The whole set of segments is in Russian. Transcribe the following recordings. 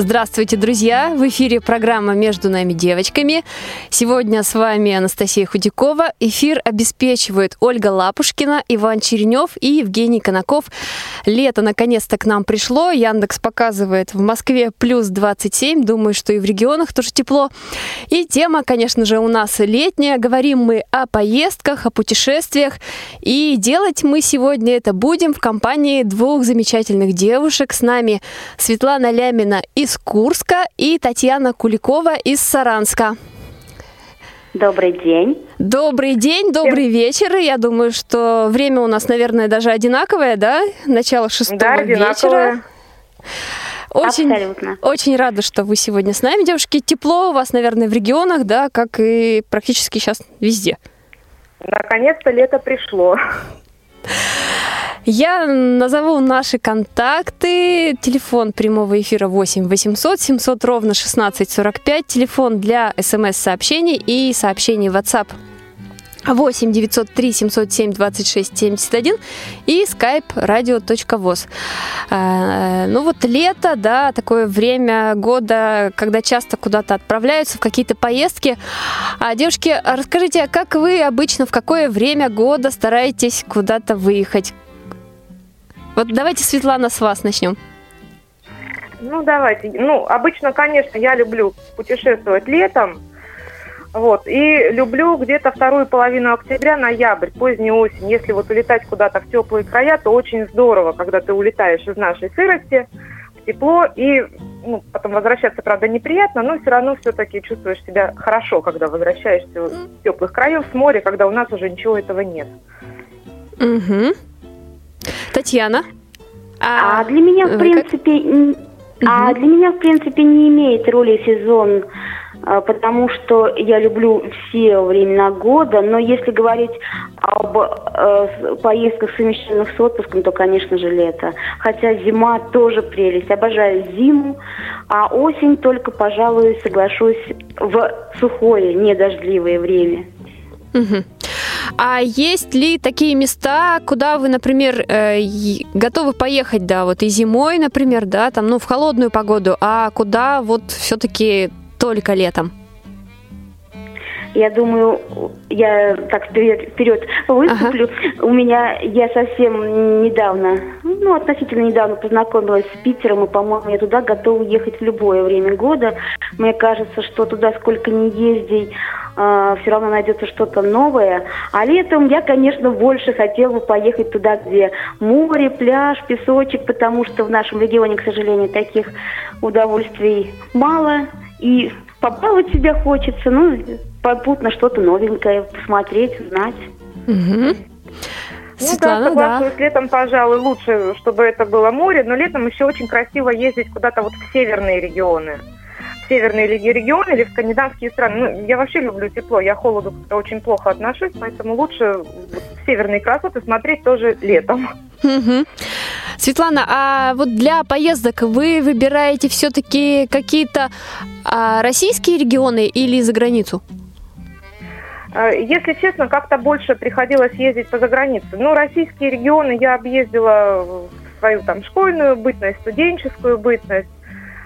Здравствуйте, друзья! В эфире программа «Между нами девочками». Сегодня с вами Анастасия Худякова. Эфир обеспечивают Ольга Лапушкина, Иван Черенев и Евгений Конаков. Лето наконец-то к нам пришло. Яндекс показывает в Москве плюс 27. Думаю, что и в регионах тоже тепло. И тема, конечно же, у нас летняя. Говорим мы о поездках, о путешествиях. И делать мы сегодня это будем в компании двух замечательных девушек. С нами Светлана Лямина и из Курска и Татьяна Куликова из Саранска. Добрый день. Добрый день, добрый вечер. Я думаю, что время у нас, наверное, даже одинаковое, да? Начало шестого да, вечера. Очень, Абсолютно. очень рада, что вы сегодня с нами, девушки. Тепло у вас, наверное, в регионах, да, как и практически сейчас везде. Наконец-то лето пришло. Я назову наши контакты. Телефон прямого эфира 8 800 700 ровно 1645. Телефон для смс-сообщений и сообщений в WhatsApp 8 903 707 26 71 и skype radio.voz. Э, ну вот лето, да, такое время года, когда часто куда-то отправляются в какие-то поездки. А, девушки, расскажите, а как вы обычно, в какое время года стараетесь куда-то выехать? Вот давайте, Светлана, с вас начнем. Ну, давайте. Ну, обычно, конечно, я люблю путешествовать летом. Вот. И люблю где-то вторую половину октября, ноябрь, позднюю осень. Если вот улетать куда-то в теплые края, то очень здорово, когда ты улетаешь из нашей сырости в тепло. И ну, потом возвращаться, правда, неприятно, но все равно все-таки чувствуешь себя хорошо, когда возвращаешься в теплых краев с моря, когда у нас уже ничего этого нет. Угу. Татьяна? А, а для меня, в принципе, угу. а для меня, в принципе, не имеет роли сезон, а, потому что я люблю все времена года, но если говорить об э, поездках совмещенных с отпуском, то, конечно же, лето. Хотя зима тоже прелесть. Обожаю зиму, а осень только, пожалуй, соглашусь в сухое, недождливое время. Угу. А есть ли такие места, куда вы, например, э, готовы поехать, да, вот и зимой, например, да, там, ну, в холодную погоду, а куда вот все-таки только летом? Я думаю, я так вперед, выступлю. Ага. У меня, я совсем недавно, ну, относительно недавно познакомилась с Питером, и, по-моему, я туда готова ехать в любое время года. Мне кажется, что туда сколько ни езди, э, все равно найдется что-то новое. А летом я, конечно, больше хотела бы поехать туда, где море, пляж, песочек, потому что в нашем регионе, к сожалению, таких удовольствий мало. И побаловать себя хочется, ну, попутно что-то новенькое посмотреть, узнать. Угу. Ну Светлана, да, соглашусь, да. летом, пожалуй, лучше, чтобы это было море, но летом еще очень красиво ездить куда-то вот в северные регионы. В северные регионы или в скандинавские страны. Ну, я вообще люблю тепло, я холоду очень плохо отношусь, поэтому лучше в северные красоты смотреть тоже летом. Угу. Светлана, а вот для поездок вы выбираете все-таки какие-то а, российские регионы или за границу? А, если честно, как-то больше приходилось ездить по загранице. Ну, российские регионы я объездила свою там школьную бытность, студенческую бытность.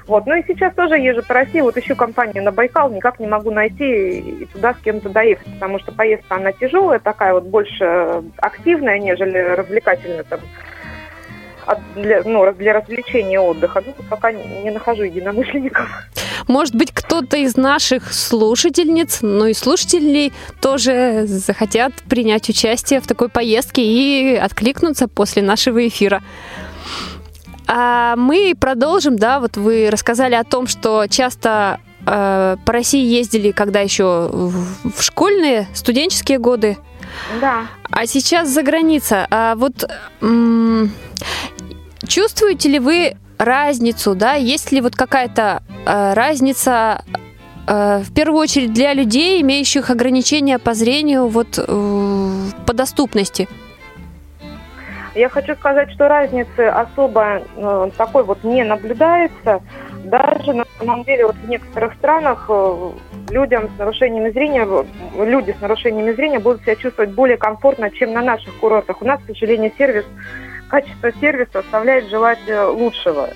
Вот. Ну и сейчас тоже езжу по России, вот ищу компанию на Байкал, никак не могу найти и туда с кем-то доехать, потому что поездка, она тяжелая, такая вот больше активная, нежели развлекательная там для, ну, для развлечения и отдыха. Ну, пока не, нахожу единомышленников. Может быть, кто-то из наших слушательниц, ну и слушателей тоже захотят принять участие в такой поездке и откликнуться после нашего эфира. А мы продолжим, да, вот вы рассказали о том, что часто э, по России ездили, когда еще в школьные, студенческие годы. Да. А сейчас за граница. А вот м- чувствуете ли вы разницу, да? Есть ли вот какая-то э, разница э, в первую очередь для людей, имеющих ограничения по зрению, вот э, по доступности? Я хочу сказать, что разницы особо э, такой вот не наблюдается. Даже на самом деле вот в некоторых странах э, людям с нарушениями зрения, люди с нарушениями зрения будут себя чувствовать более комфортно, чем на наших курортах. У нас, к сожалению, сервис, качество сервиса оставляет желать э, лучшего.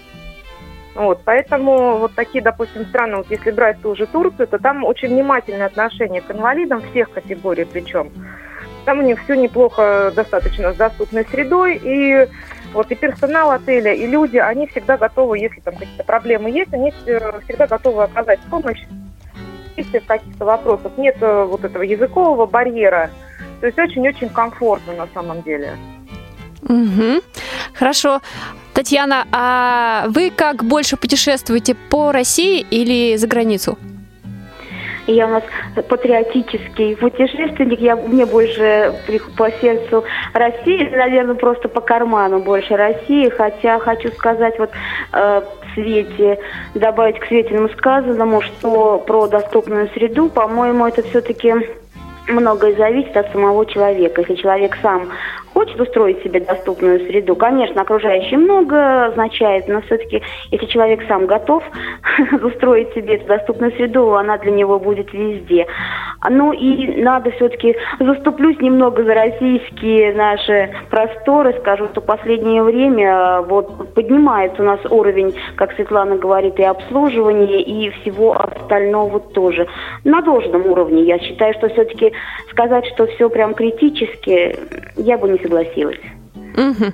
Вот, поэтому вот такие, допустим, страны, вот если брать ту же Турцию, то там очень внимательное отношение к инвалидам всех категорий причем. Там у них все неплохо достаточно с доступной средой, и вот и персонал отеля, и люди, они всегда готовы, если там какие-то проблемы есть, они всегда готовы оказать помощь, в каких-то вопросах нет э, вот этого языкового барьера. То есть очень-очень комфортно на самом деле. Угу. Хорошо. Татьяна, а вы как больше путешествуете по России или за границу? Я у нас патриотический путешественник. Я, мне больше по сердцу России, наверное, просто по карману больше России. Хотя хочу сказать вот э, Свете, добавить к Светиному сказанному, что про доступную среду, по-моему, это все-таки многое зависит от самого человека. Если человек сам хочет устроить себе доступную среду, конечно, окружающие много означает, но все-таки, если человек сам готов устроить себе эту доступную среду, она для него будет везде. Ну и надо все-таки, заступлюсь немного за российские наши просторы, скажу, что в последнее время вот поднимается у нас уровень, как Светлана говорит, и обслуживания, и всего остального тоже. На должном уровне. Я считаю, что все-таки сказать, что все прям критически, я бы не согласилась. Угу.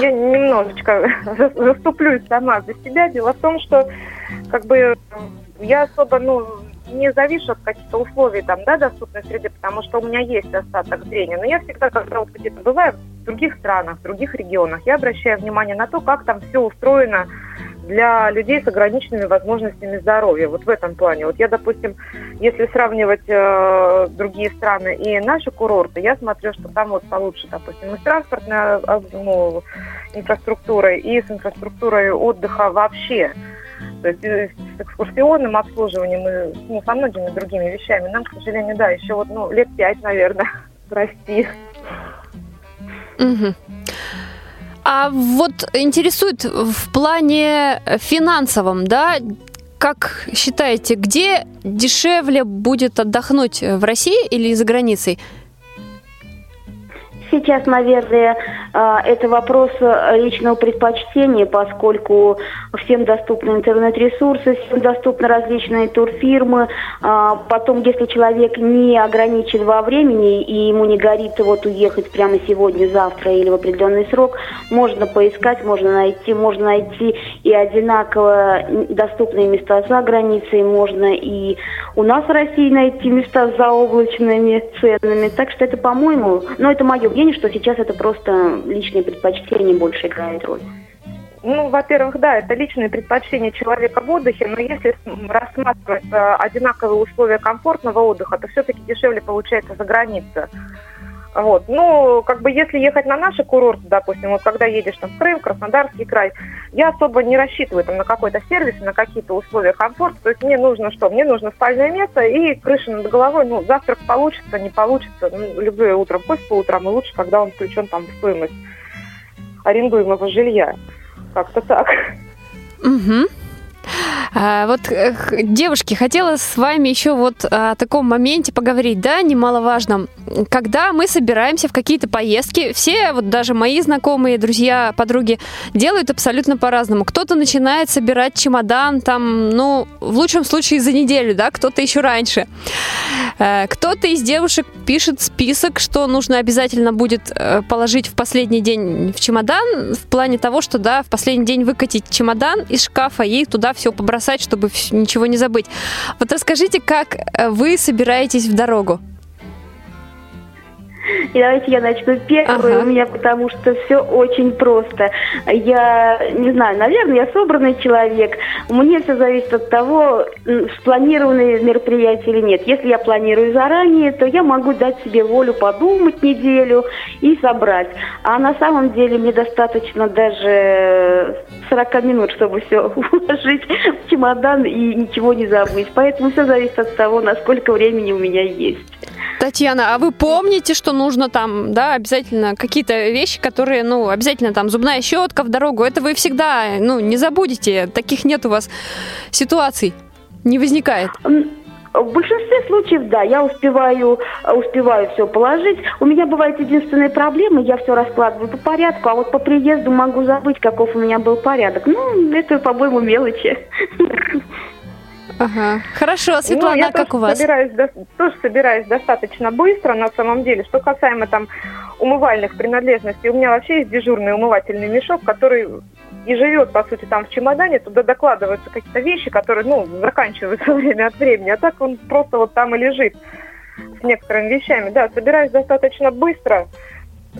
Я немножечко заступлюсь сама за себя. Дело в том, что как бы я особо, ну, не завишу от каких-то условий там, да, доступной среды, потому что у меня есть остаток зрения. Но я всегда, когда вот где-то бываю в других странах, в других регионах, я обращаю внимание на то, как там все устроено для людей с ограниченными возможностями здоровья. Вот в этом плане. Вот я, допустим, если сравнивать э, другие страны и наши курорты, я смотрю, что там вот получше, допустим, и с транспортной а, ну, инфраструктурой, и с инфраструктурой отдыха вообще. То есть э, с экскурсионным обслуживанием и ну, со многими другими вещами. Нам, к сожалению, да, еще вот ну, лет пять, наверное, расти. Угу. А вот интересует в плане финансовом, да, как считаете, где дешевле будет отдохнуть в России или за границей? Сейчас, наверное, а, это вопрос э, личного предпочтения, поскольку всем доступны интернет-ресурсы, всем доступны различные турфирмы. А, потом, если человек не ограничен во времени и ему не горит вот уехать прямо сегодня, завтра или в определенный срок, можно поискать, можно найти, можно найти и одинаково доступные места за границей, можно и у нас в России найти места с заоблачными ценами. Так что это, по-моему, ну это мое мнение, что сейчас это просто личные предпочтения больше играет роль. Ну, во-первых, да, это личные предпочтения человека в отдыхе, но если рассматривать э, одинаковые условия комфортного отдыха, то все-таки дешевле получается за границей. Вот. Ну, как бы если ехать на наши курорты, допустим, вот когда едешь там в Крым, Краснодарский край, я особо не рассчитываю там на какой-то сервис, на какие-то условия комфорта. То есть мне нужно что? Мне нужно спальное место и крыша над головой. Ну, завтрак получится, не получится. Ну, люблю я утром, по утрам, и лучше, когда он включен там в стоимость арендуемого жилья. Как-то так. Угу. А, вот, девушки, хотела с вами еще вот о таком моменте поговорить, да, немаловажном. Когда мы собираемся в какие-то поездки, все, вот даже мои знакомые, друзья, подруги, делают абсолютно по-разному. Кто-то начинает собирать чемодан там, ну, в лучшем случае за неделю, да, кто-то еще раньше. Э, кто-то из девушек пишет список, что нужно обязательно будет э, положить в последний день в чемодан, в плане того, что, да, в последний день выкатить чемодан из шкафа и туда все побросать, чтобы ничего не забыть. Вот расскажите, как э, вы собираетесь в дорогу? И давайте я начну первую, ага. у меня потому что все очень просто. Я, не знаю, наверное, я собранный человек. Мне все зависит от того, спланированы мероприятия или нет. Если я планирую заранее, то я могу дать себе волю подумать неделю и собрать. А на самом деле мне достаточно даже 40 минут, чтобы все уложить в чемодан и ничего не забыть. Поэтому все зависит от того, насколько времени у меня есть. Татьяна, а вы помните, что нужно там, да, обязательно какие-то вещи, которые, ну, обязательно там зубная щетка в дорогу, это вы всегда, ну, не забудете, таких нет у вас ситуаций, не возникает? В большинстве случаев, да, я успеваю, успеваю все положить. У меня бывает единственная проблема, я все раскладываю по порядку, а вот по приезду могу забыть, каков у меня был порядок. Ну, это, по-моему, мелочи. Ага. Хорошо, ну, Светлана, ну, я как у вас? Собираюсь, тоже собираюсь достаточно быстро, на самом деле. Что касаемо там умывальных принадлежностей, у меня вообще есть дежурный умывательный мешок, который и живет, по сути, там в чемодане, туда докладываются какие-то вещи, которые, ну, заканчиваются время от времени, а так он просто вот там и лежит с некоторыми вещами. Да, собираюсь достаточно быстро,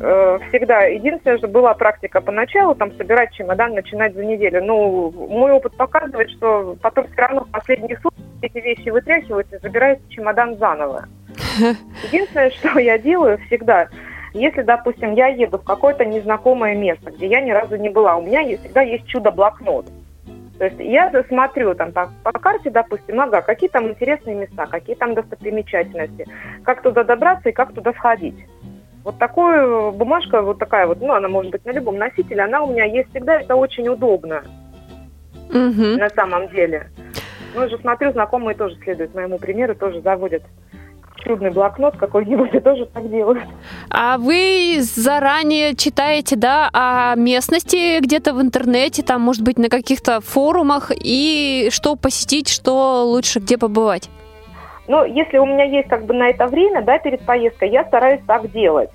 Э, всегда. Единственное, что была практика поначалу, там, собирать чемодан, начинать за неделю. Ну, мой опыт показывает, что потом все равно в последние сутки эти вещи вытряхиваются и забирается чемодан заново. Единственное, что я делаю всегда, если, допустим, я еду в какое-то незнакомое место, где я ни разу не была, у меня всегда есть чудо-блокнот. То есть я смотрю там по, по карте, допустим, ага, какие там интересные места, какие там достопримечательности, как туда добраться и как туда сходить. Вот такую бумажка, вот такая вот, ну, она может быть на любом носителе, она у меня есть всегда, это очень удобно. Угу. На самом деле. Ну, уже смотрю, знакомые тоже следуют моему примеру, тоже заводят чудный блокнот какой-нибудь и тоже так делают. А вы заранее читаете, да, о местности где-то в интернете, там, может быть, на каких-то форумах, и что посетить, что лучше где побывать? Но если у меня есть как бы на это время, да, перед поездкой, я стараюсь так делать.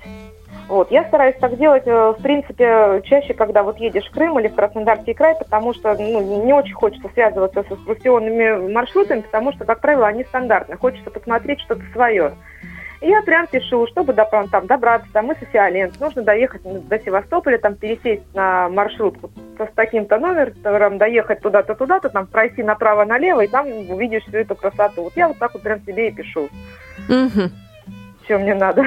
Вот, я стараюсь так делать, э, в принципе, чаще, когда вот едешь в Крым или в Краснодарский край, потому что ну, не очень хочется связываться с экскурсионными маршрутами, потому что, как правило, они стандартные. Хочется посмотреть что-то свое. И я прям пишу, чтобы до, там, добраться там, из Софиаленд, нужно доехать до Севастополя, там пересесть на маршрутку с таким-то номером, доехать туда-то, туда-то, там пройти направо-налево, и там увидишь всю эту красоту. Вот я вот так вот прям себе и пишу. Угу. Что мне надо.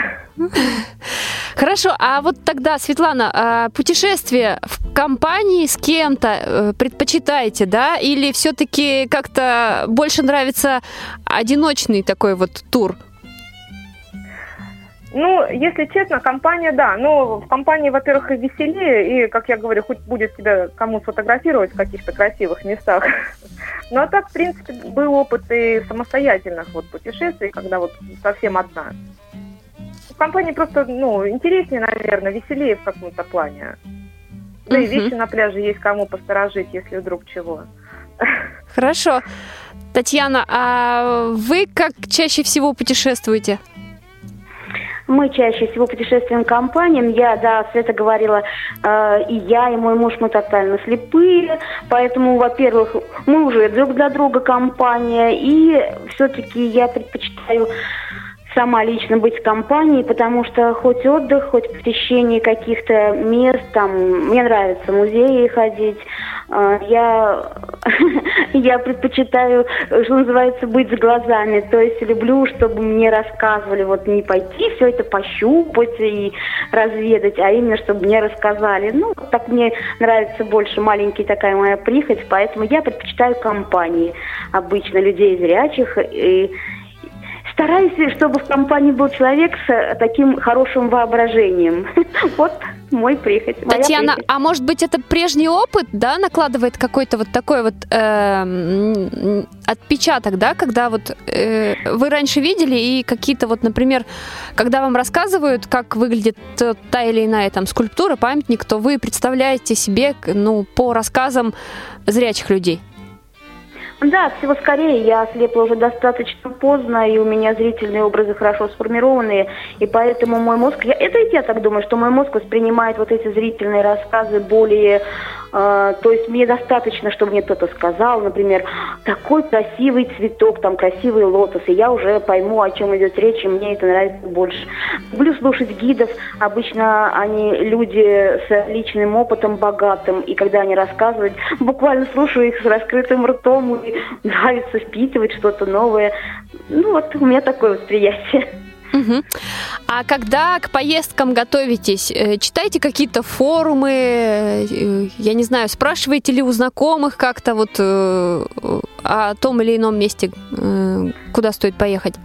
Хорошо, а вот тогда, Светлана, а путешествие в компании с кем-то э, предпочитаете, да? Или все-таки как-то больше нравится одиночный такой вот тур? Ну, если честно, компания, да. Ну, в компании, во-первых, и веселее, и, как я говорю, хоть будет тебя кому сфотографировать в каких-то красивых местах. Ну, а так, в принципе, был опыт и самостоятельных вот путешествий, когда вот совсем одна. В компании просто, ну, интереснее, наверное, веселее в каком-то плане. Да и вещи на пляже есть кому посторожить, если вдруг чего. Хорошо. Татьяна, а вы как чаще всего путешествуете? Мы чаще всего путешествуем компаниям. Я, да, Света говорила, э, и я, и мой муж, мы тотально слепые. Поэтому, во-первых, мы уже друг для друга компания. И все-таки я предпочитаю сама лично быть в компании, потому что хоть отдых, хоть посещение каких-то мест, там, мне нравится музеи ходить, а, я, я предпочитаю, что называется, быть с глазами, то есть люблю, чтобы мне рассказывали, вот не пойти все это пощупать и разведать, а именно, чтобы мне рассказали. Ну, так мне нравится больше маленький такая моя прихоть, поэтому я предпочитаю компании. Обычно людей зрячих и стараюсь, чтобы в компании был человек с э, таким хорошим воображением. Вот мой прихоть. Татьяна, прихоть. а может быть это прежний опыт, да, накладывает какой-то вот такой вот э, отпечаток, да, когда вот э, вы раньше видели и какие-то вот, например, когда вам рассказывают, как выглядит та или иная там скульптура, памятник, то вы представляете себе, ну, по рассказам зрячих людей. Да, всего скорее. Я ослепла уже достаточно поздно, и у меня зрительные образы хорошо сформированные, и поэтому мой мозг... Я, это я так думаю, что мой мозг воспринимает вот эти зрительные рассказы более э, то есть мне достаточно, чтобы мне кто-то сказал, например, такой красивый цветок, там красивый лотос, и я уже пойму, о чем идет речь, и мне это нравится больше. Люблю слушать гидов. Обычно они люди с личным опытом богатым, и когда они рассказывают, буквально слушаю их с раскрытым ртом, и нравится впитывать что-то новое. Ну вот у меня такое восприятие. Угу. А когда к поездкам готовитесь, э, читайте какие-то форумы, э, я не знаю, спрашиваете ли у знакомых как-то вот э, о том или ином месте, куда стоит поехать?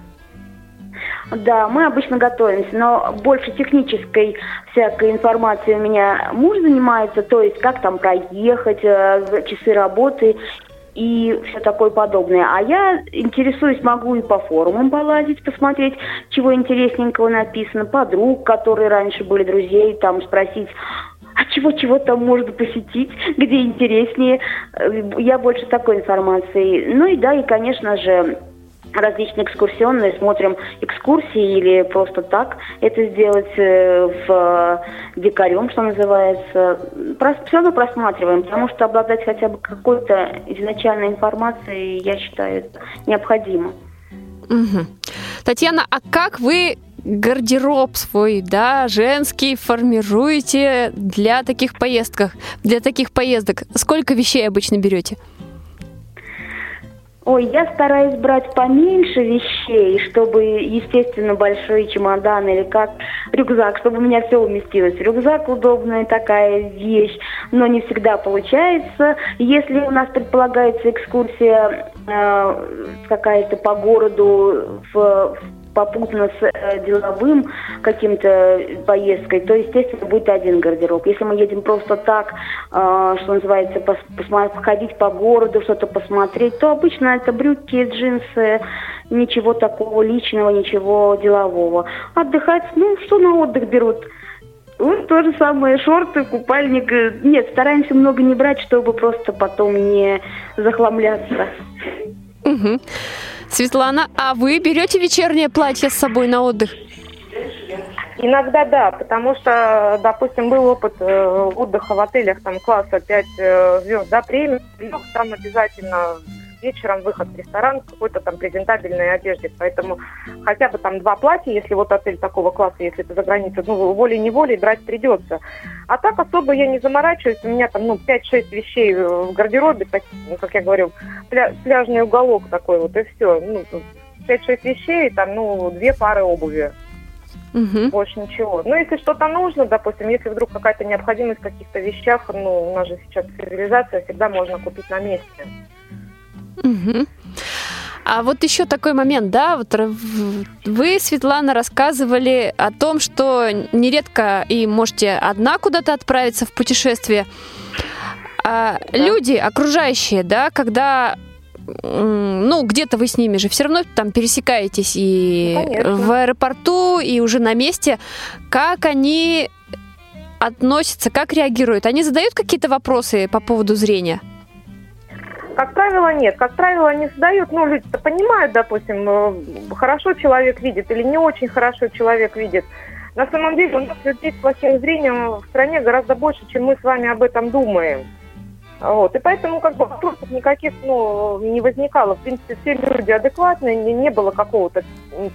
Да, мы обычно готовимся, но больше технической всякой информации у меня муж занимается, то есть как там проехать, часы работы и все такое подобное. А я интересуюсь, могу и по форумам полазить, посмотреть, чего интересненького написано, подруг, которые раньше были друзей, там спросить, а чего чего там можно посетить, где интереснее. Я больше такой информации. Ну и да, и, конечно же, различные экскурсионные, смотрим экскурсии или просто так это сделать э, в дикарем, что называется. Все равно просматриваем, потому что обладать хотя бы какой-то изначальной информацией, я считаю, необходимо. Угу. Татьяна, а как вы гардероб свой, да, женский формируете для таких поездок, для таких поездок? Сколько вещей обычно берете? Ой, я стараюсь брать поменьше вещей, чтобы, естественно, большой чемодан или как рюкзак, чтобы у меня все уместилось. Рюкзак удобная такая вещь, но не всегда получается. Если у нас предполагается экскурсия э, какая-то по городу в, в попутно с э, деловым каким-то поездкой, то, естественно, будет один гардероб. Если мы едем просто так, э, что называется, походить по городу, что-то посмотреть, то обычно это брюки, джинсы, ничего такого личного, ничего делового. Отдыхать, ну, что на отдых берут? Ну, то же самое, шорты, купальник. Нет, стараемся много не брать, чтобы просто потом не захламляться. Угу. Светлана, а вы берете вечернее платье с собой на отдых? Иногда да, потому что, допустим, был опыт э, отдыха в отелях там класса 5 э, звезд, да, премиум, там обязательно вечером выход в ресторан в какой-то там презентабельной одежде. Поэтому хотя бы там два платья, если вот отель такого класса, если это за границей, ну, волей-неволей брать придется. А так особо я не заморачиваюсь. У меня там, ну, 5-6 вещей в гардеробе, так, ну, как я говорю, пля пляжный уголок такой вот, и все. Ну, 5-6 вещей, там, ну, две пары обуви. Угу. Больше ничего. Ну, если что-то нужно, допустим, если вдруг какая-то необходимость в каких-то вещах, ну, у нас же сейчас цивилизация, всегда можно купить на месте. Угу. А вот еще такой момент, да, вот вы, Светлана, рассказывали о том, что нередко и можете одна куда-то отправиться в путешествие. А да. Люди, окружающие, да, когда ну, где-то вы с ними же все равно там пересекаетесь и ну, в аэропорту, и уже на месте. Как они относятся, как реагируют? Они задают какие-то вопросы по поводу зрения? Как правило, нет. Как правило, они задают, ну, люди-то понимают, допустим, э, хорошо человек видит или не очень хорошо человек видит. На самом деле у нас людей с плохим зрением в стране гораздо больше, чем мы с вами об этом думаем. Вот. И поэтому как бы вопросов никаких ну, не возникало. В принципе, все люди адекватные, не, не было какого-то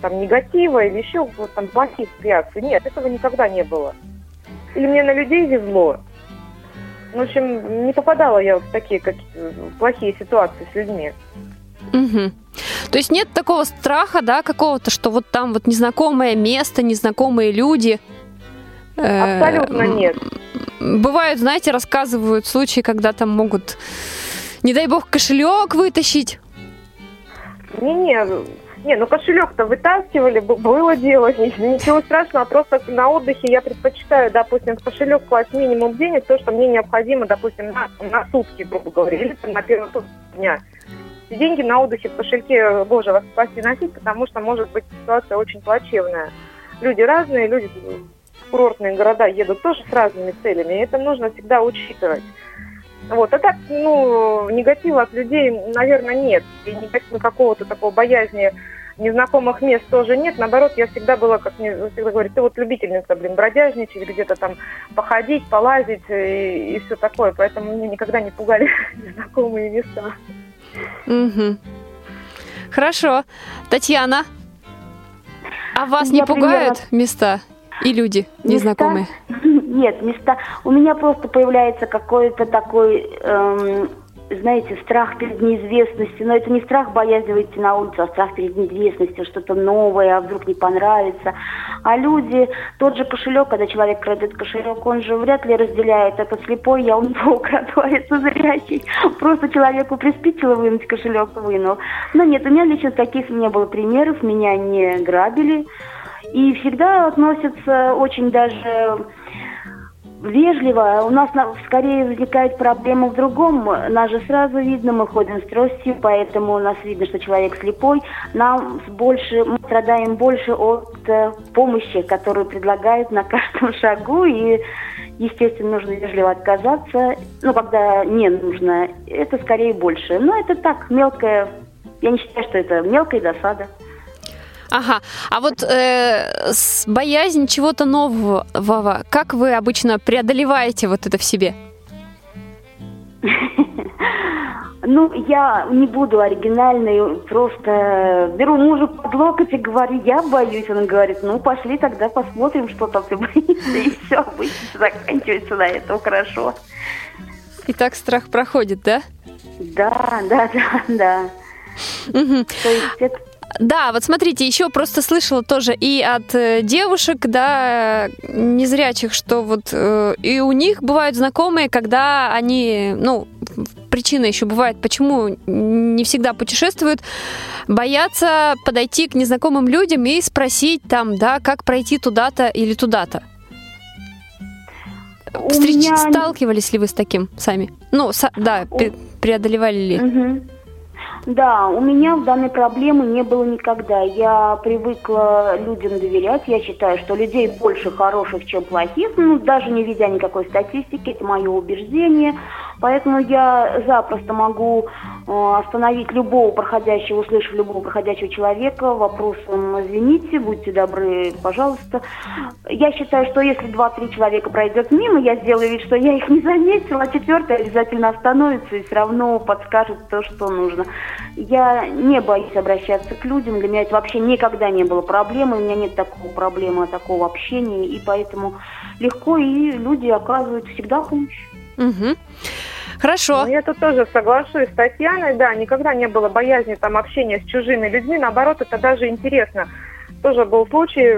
там негатива или еще там плохих реакций. Нет, этого никогда не было. Или мне на людей везло. В общем, не попадала я в такие как, плохие ситуации с людьми. Угу. То есть нет такого страха, да, какого-то, что вот там вот незнакомое место, незнакомые люди. Э, Абсолютно нет. Бывают, знаете, рассказывают случаи, когда там могут, не дай бог, кошелек вытащить. Не-не, не, ну кошелек-то вытаскивали, было дело, ничего страшного, просто на отдыхе я предпочитаю, допустим, в кошелек класть минимум денег, то, что мне необходимо, допустим, на, на сутки, грубо говоря, или на первый дня. Деньги на отдыхе в кошельке, боже, вас спаси носить, потому что может быть ситуация очень плачевная. Люди разные, люди в курортные города едут тоже с разными целями, и это нужно всегда учитывать. Вот. А так, ну, негатива от людей, наверное, нет. И негатива какого-то такого боязни незнакомых мест тоже нет. Наоборот, я всегда была, как мне всегда говорят, ты вот любительница, блин, бродяжничать, где-то там походить, полазить и, и все такое. Поэтому меня никогда не пугали незнакомые места. Угу. Хорошо. Татьяна, а вас я не пугают примерно... места и люди незнакомые? Нет, места. У меня просто появляется какой-то такой эм, знаете, страх перед неизвестностью. Но это не страх боязни выйти на улицу, а страх перед неизвестностью, что-то новое, а вдруг не понравится. А люди, тот же кошелек, когда человек крадет кошелек, он же вряд ли разделяет это слепой, я у него украду, а это зрячий. Просто человеку приспичило вынуть кошелек, вынул. Но нет, у меня лично таких не было примеров, меня не грабили. И всегда относятся очень даже вежливо. У нас скорее возникает проблема в другом. Нас же сразу видно, мы ходим с тростью, поэтому у нас видно, что человек слепой. Нам больше, мы страдаем больше от э, помощи, которую предлагают на каждом шагу. И, естественно, нужно вежливо отказаться. Ну, когда не нужно, это скорее больше. Но это так, мелкая, я не считаю, что это мелкая досада. Ага. А вот э, боязнь чего-то нового, как вы обычно преодолеваете вот это в себе? Ну, я не буду оригинальной, просто беру мужа под локоть и говорю, я боюсь. Он говорит, ну, пошли тогда посмотрим, что там ты боишься. И все, обычно заканчивается на этом хорошо. И так страх проходит, да? Да, да, да, да. Угу. То есть это да, вот смотрите, еще просто слышала тоже и от э, девушек, да, незрячих, что вот э, и у них бывают знакомые, когда они, ну, причина еще бывает, почему не всегда путешествуют, боятся подойти к незнакомым людям и спросить там, да, как пройти туда-то или туда-то. Встреч... Меня... Сталкивались ли вы с таким сами? Ну, со... да, преодолевали ли? Угу. Да, у меня в данной проблемы не было никогда. Я привыкла людям доверять. Я считаю, что людей больше хороших, чем плохих. Ну, даже не видя никакой статистики, это мое убеждение. Поэтому я запросто могу э, остановить любого проходящего, услышав любого проходящего человека вопросом «Извините, будьте добры, пожалуйста». Я считаю, что если два-три человека пройдет мимо, я сделаю вид, что я их не заметила, а четвертый обязательно остановится и все равно подскажет то, что нужно. Я не боюсь обращаться к людям, для меня это вообще никогда не было проблемы, у меня нет такого проблемы, такого общения, и поэтому легко, и люди оказывают всегда помощь. Угу. Хорошо. Ну, я тут тоже соглашусь с Татьяной, да, никогда не было боязни там общения с чужими людьми, наоборот, это даже интересно. Тоже был случай,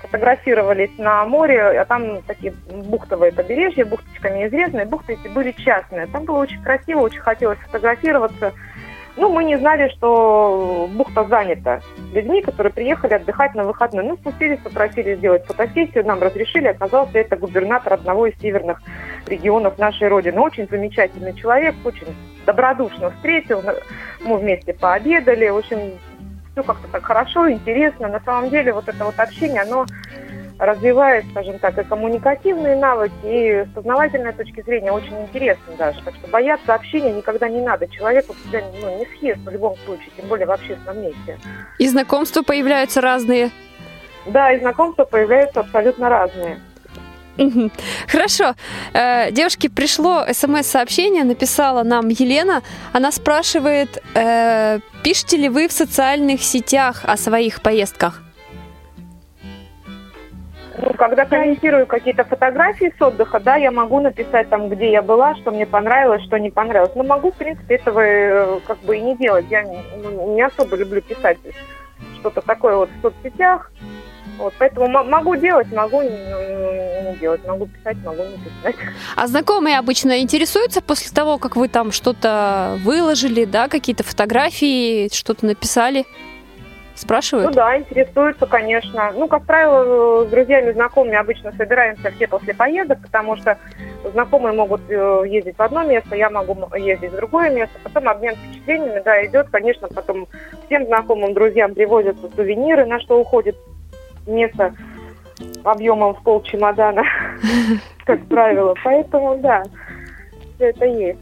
фотографировались на море, а там такие бухтовые побережья, бухточками известные, бухты эти были частные. Там было очень красиво, очень хотелось фотографироваться. Ну, мы не знали, что бухта занята людьми, которые приехали отдыхать на выходной. Ну, спустились, попросили сделать фотосессию, нам разрешили. Оказался это губернатор одного из северных регионов нашей Родины. Очень замечательный человек, очень добродушно встретил. Мы вместе пообедали. Очень все как-то так хорошо, интересно. На самом деле вот это вот общение, оно развивает, скажем так, и коммуникативные навыки, и с познавательной точки зрения очень интересно даже. Так что бояться общения никогда не надо. Человеку тебя ну, не съест в любом случае, тем более в общественном месте. И знакомства появляются разные. Да, и знакомства появляются абсолютно разные. Хорошо. Э, девушке пришло смс-сообщение, написала нам Елена. Она спрашивает, э, пишете ли вы в социальных сетях о своих поездках? Ну, когда комментирую какие-то фотографии с отдыха, да, я могу написать там, где я была, что мне понравилось, что не понравилось. Но могу, в принципе, этого э, как бы и не делать. Я ну, не особо люблю писать что-то такое вот в соцсетях. Вот, поэтому могу делать, могу не, не делать, могу писать, могу не писать. А знакомые обычно интересуются после того, как вы там что-то выложили, да, какие-то фотографии, что-то написали? Спрашивают? Ну да, интересуются, конечно. Ну, как правило, с друзьями, знакомыми обычно собираемся все после поездок, потому что знакомые могут э, ездить в одно место, я могу ездить в другое место. Потом обмен впечатлениями, да, идет. Конечно, потом всем знакомым друзьям привозятся сувениры, на что уходит место объемом в пол чемодана, как правило. Поэтому, да, все это есть.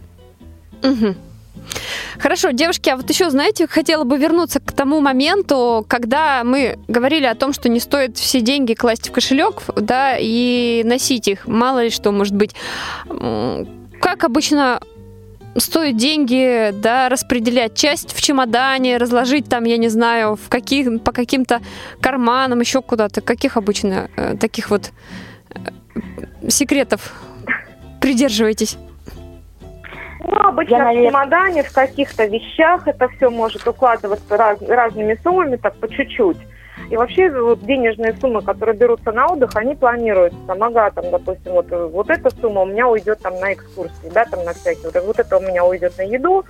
Хорошо, девушки, а вот еще, знаете, хотела бы вернуться к тому моменту, когда мы говорили о том, что не стоит все деньги класть в кошелек, да, и носить их. Мало ли что может быть. Как обычно стоит деньги, да, распределять часть в чемодане, разложить там, я не знаю, в каких, по каким-то карманам, еще куда-то. Каких обычно э, таких вот э, секретов придерживаетесь? Ну, обычно Я, наверное... в чемодане, в каких-то вещах это все может укладываться раз, разными суммами, так по чуть-чуть. И вообще вот, денежные суммы, которые берутся на отдых, они планируются. Ага, там, допустим, вот, вот эта сумма у меня уйдет там на экскурсии, да, там на всякие. Вот, вот это у меня уйдет на еду,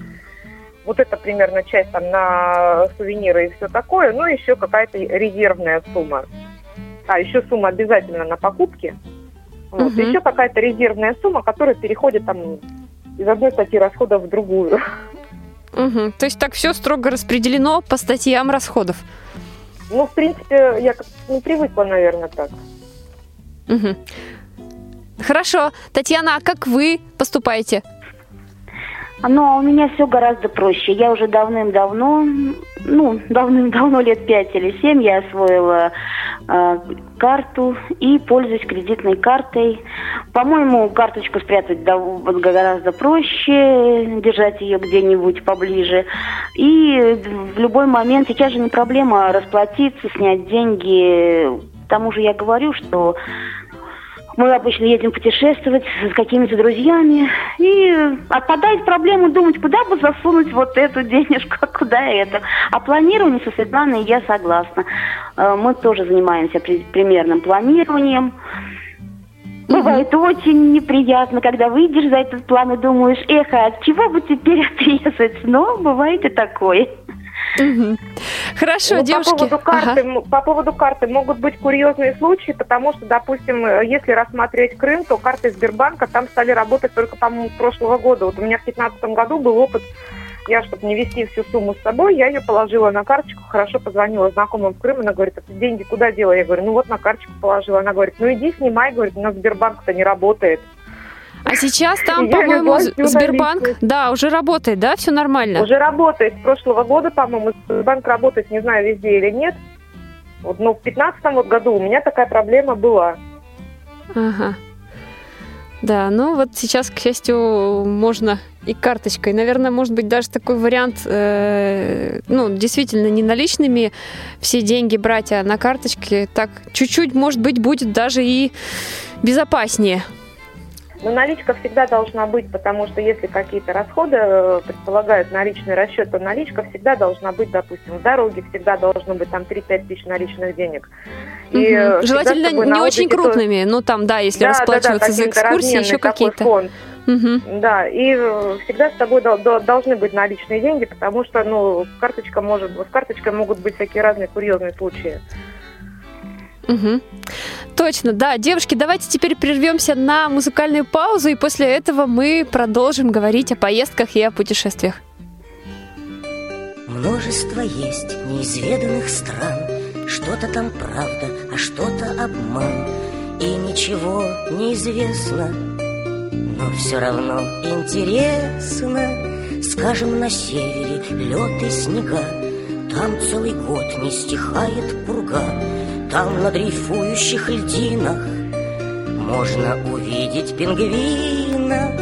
вот это примерно часть там на сувениры и все такое, ну, еще какая-то резервная сумма. А, еще сумма обязательно на покупки. Вот, угу. Еще какая-то резервная сумма, которая переходит там из одной статьи расходов в другую. Угу. То есть так все строго распределено по статьям расходов? Ну, в принципе, я не привыкла, наверное, так. Угу. Хорошо. Татьяна, а как вы поступаете? Ну, а у меня все гораздо проще. Я уже давным-давно, ну, давным-давно, лет пять или семь, я освоила э, карту и пользуюсь кредитной картой. По-моему, карточку спрятать гораздо проще, держать ее где-нибудь поближе. И в любой момент, сейчас же не проблема расплатиться, снять деньги. К тому же я говорю, что мы обычно едем путешествовать с какими-то друзьями. И отпадает проблема думать, куда бы засунуть вот эту денежку, а куда это. А планирование со Светланой я согласна. Э, мы тоже занимаемся примерным планированием. Бывает угу. очень неприятно, когда выйдешь за этот план и думаешь, эх, а от чего бы теперь отрезать? Но бывает и такое. Хорошо, ну, девушки. По поводу, карты, ага. по поводу карты могут быть курьезные случаи, потому что, допустим, если рассматривать Крым, то карты Сбербанка там стали работать только, по-моему, прошлого года. Вот у меня в 2015 году был опыт я, чтобы не вести всю сумму с собой, я ее положила на карточку, хорошо позвонила знакомым в Крым, она говорит, а ты деньги куда дела? Я говорю, ну вот на карточку положила. Она говорит, ну иди снимай, говорит, нас Сбербанк-то не работает. А сейчас там, по-моему, Сбербанк, да, уже работает, да, все нормально? Уже работает. С прошлого года, по-моему, Сбербанк работает, не знаю, везде или нет. Вот, но в 2015 вот году у меня такая проблема была. Ага. Да, ну вот сейчас, к счастью, можно и карточкой. Наверное, может быть, даже такой вариант, э, ну, действительно, не наличными все деньги брать, а на карточке. Так чуть-чуть, может быть, будет даже и безопаснее. Но наличка всегда должна быть, потому что если какие-то расходы э, предполагают наличный расчет, то наличка всегда должна быть, допустим, в дороге всегда должно быть там 3-5 тысяч наличных денег. И угу. Желательно не очень крупными, то... ну там, да, если да, расплачиваться да, да, за экскурсии, еще какие-то. Фонд. Угу. Да, и э, всегда с тобой должны быть наличные деньги, потому что, ну, карточка может, с карточкой могут быть всякие разные курьезные случаи. Угу. Точно, да. Девушки, давайте теперь прервемся на музыкальную паузу, и после этого мы продолжим говорить о поездках и о путешествиях. Множество есть неизведанных стран, Что-то там правда, а что-то обман, И ничего не известно, но все равно интересно. Скажем, на севере лед и снега, Там целый год не стихает пурга, там на дрейфующих льдинах Можно увидеть пингвинов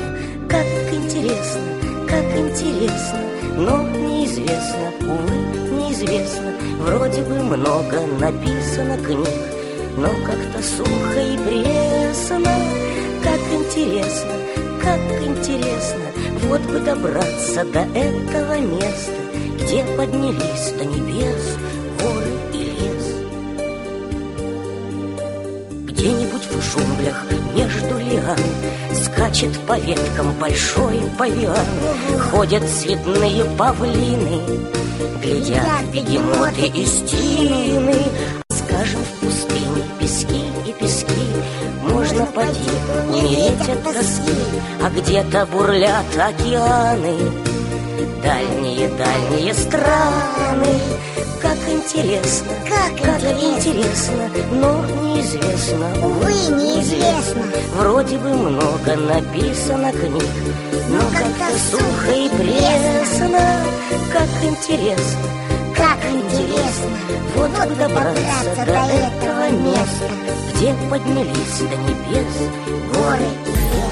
Как интересно, как интересно Но неизвестно, увы, неизвестно. Вроде бы много написано книг Но как-то сухо и пресно. Как интересно, как интересно Вот бы добраться до этого места Где поднялись до небес в джунглях между лиан Скачет по веткам большой павиан Ходят цветные павлины Глядят бегемоты и стины. Скажем, в пустыне пески и пески Можно поди умереть от тоски А где-то бурлят океаны Дальние-дальние страны Как интересно, как, как интересно. интересно Но неизвестно, Увы, неизвестно. Вроде бы много написано книг Но как-то сухо и пресно Как интересно, Как интересно. вот бы добраться до этого места Где поднялись до небес горы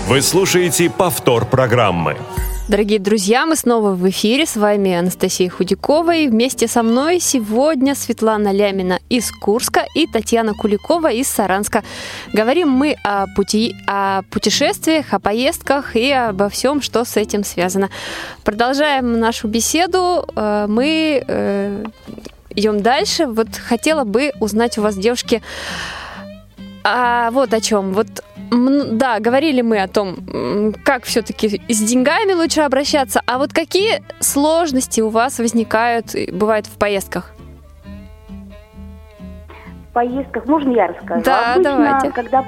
Вы слушаете повтор программы. Дорогие друзья, мы снова в эфире. С вами Анастасия Худякова. И вместе со мной сегодня Светлана Лямина из Курска и Татьяна Куликова из Саранска. Говорим мы о, пути, о путешествиях, о поездках и обо всем, что с этим связано. Продолжаем нашу беседу. Э, Мы э, идем дальше. Вот хотела бы узнать у вас, девушки, а вот о чем. Вот да, говорили мы о том, как все-таки с деньгами лучше обращаться. А вот какие сложности у вас возникают, и бывают в поездках? В поездках, можно я расскажу? Да, Обычно, давайте. Когда,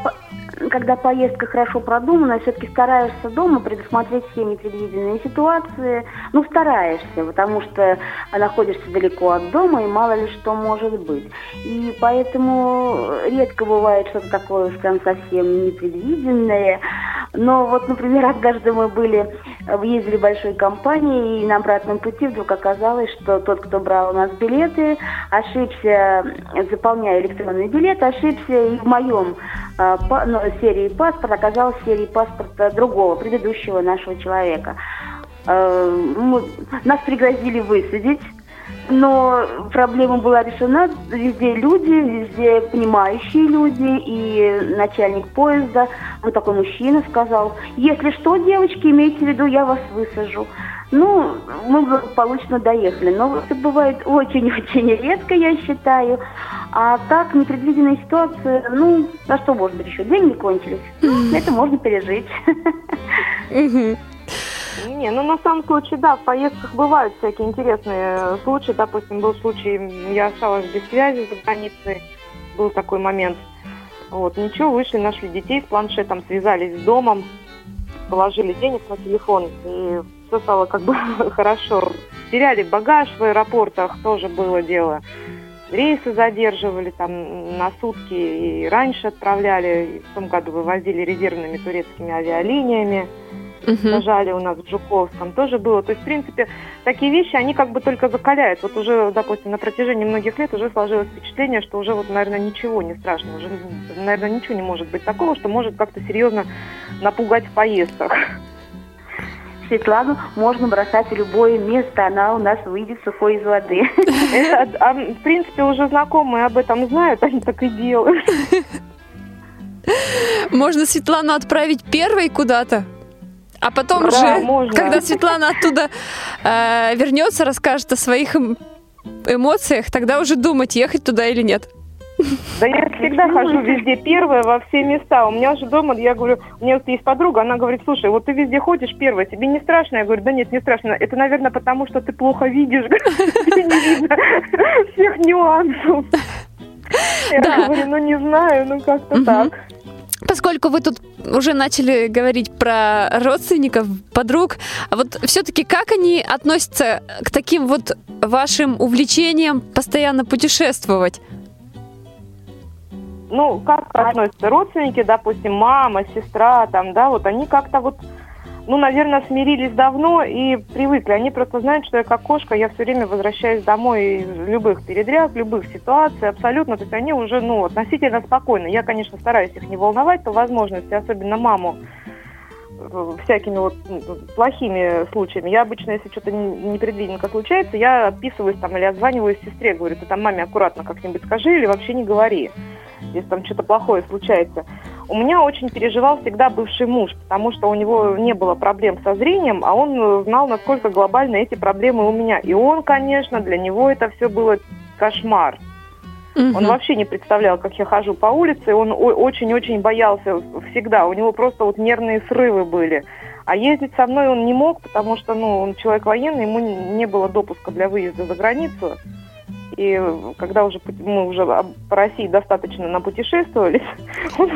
когда поездка хорошо продумана, все-таки стараешься дома предусмотреть все непредвиденные ситуации. Ну, стараешься, потому что находишься далеко от дома, и мало ли что может быть. И поэтому редко бывает что-то такое, уж совсем непредвиденное. Но вот, например, однажды мы были, э, ездили большой компанией, и на обратном пути вдруг оказалось, что тот, кто брал у нас билеты, ошибся, заполняя электронный билет, ошибся и в моем серии паспорта оказалась серии паспорта другого, предыдущего нашего человека. Э, мы- нас пригрозили высадить, но проблема была решена. Везде люди, везде понимающие люди. И начальник поезда, он такой мужчина, сказал, если что, девочки, имейте в виду, я вас высажу. Ну, мы благополучно доехали. Но это бывает очень-очень редко, я считаю. А так, непредвиденная ситуация, ну, а что может быть еще? Деньги кончились. Это можно пережить. Не, ну на самом случае, да, в поездках бывают всякие интересные случаи. Допустим, был случай, я осталась без связи за границей, был такой момент. Вот, ничего, вышли, нашли детей с планшетом, связались с домом, положили денег на телефон, и все стало как бы хорошо. Теряли багаж в аэропортах, тоже было дело. Рейсы задерживали там на сутки и раньше отправляли. И в том году вывозили резервными турецкими авиалиниями Мгм. сажали у нас в Жуковском, тоже было. То есть, в принципе, такие вещи, они как бы только закаляют. Вот уже, допустим, на протяжении многих лет уже сложилось впечатление, что уже вот, наверное, ничего не страшно. Уже, наверное, ничего не может быть такого, что может как-то серьезно напугать в поездках. Светлану можно бросать в любое место, она у нас выйдет сухой из воды. А, в принципе, уже знакомые об этом знают, они так и делают. Можно Светлану отправить первой куда-то, а потом Да, уже, можно. когда Светлана оттуда э, вернется, расскажет о своих эм- эмоциях, тогда уже думать, ехать туда или нет. Да я всегда хожу везде первая во все места. У меня уже дома, я говорю, у меня вот есть подруга, она говорит, слушай, вот ты везде ходишь первая, тебе не страшно? Я говорю, да нет, не страшно. Это, наверное, потому что ты плохо видишь, тебе не видно всех нюансов. Я говорю, ну не знаю, ну как-то так. Поскольку вы тут уже начали говорить про родственников, подруг, а вот все-таки как они относятся к таким вот вашим увлечениям постоянно путешествовать? Ну, как относятся родственники, допустим, мама, сестра, там, да, вот они как-то вот, ну, наверное, смирились давно и привыкли. Они просто знают, что я как кошка, я все время возвращаюсь домой из любых передряг, любых ситуаций, абсолютно. То есть они уже, ну, относительно спокойны. Я, конечно, стараюсь их не волновать по возможности, особенно маму э, всякими вот плохими случаями. Я обычно, если что-то не- непредвиденко случается, я отписываюсь там или отзваниваюсь сестре, говорю, ты там маме аккуратно как-нибудь скажи или вообще не говори, если там что-то плохое случается. У меня очень переживал всегда бывший муж, потому что у него не было проблем со зрением, а он э, знал, насколько глобальны эти проблемы у меня. И он, конечно, для него это все было кошмар. Он вообще не представлял, как я хожу по улице, он очень-очень боялся всегда, у него просто вот нервные срывы были. А ездить со мной он не мог, потому что, ну, он человек военный, ему не было допуска для выезда за границу. И когда уже мы уже по России достаточно напутешествовались, он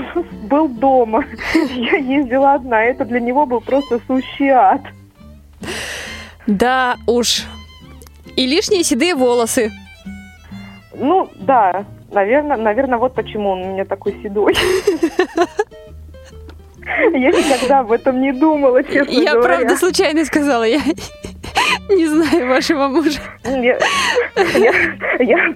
был дома. Я ездила одна. Это для него был просто сущий ад. Да уж. И лишние седые волосы. Ну, да, наверное, наверное, вот почему он у меня такой седой. Я никогда об этом не думала, честно Я говоря. правда случайно сказала, я не знаю вашего мужа. Я, я, я,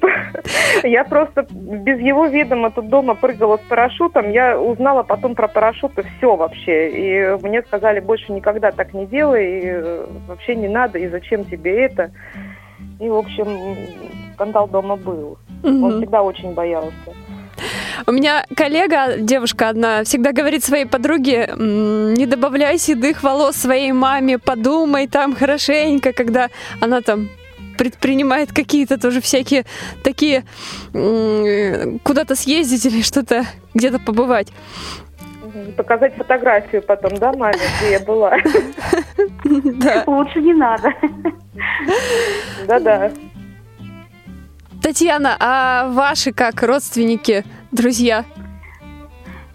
я просто без его ведома тут дома прыгала с парашютом. Я узнала потом про парашюты все вообще. И мне сказали, больше никогда так не делай, и э, вообще не надо, и зачем тебе это. И, в общем, скандал дома был. Он Мгм. всегда очень боялся. У меня коллега, девушка одна, всегда говорит своей подруге, «М, не добавляй седых волос своей маме, подумай там хорошенько, когда она там предпринимает какие-то тоже всякие такие куда-то съездить или что-то где-то побывать. Показать фотографию потом, да, маме, где я была. Да. Лучше не надо. Да-да. Татьяна, а ваши как родственники, друзья?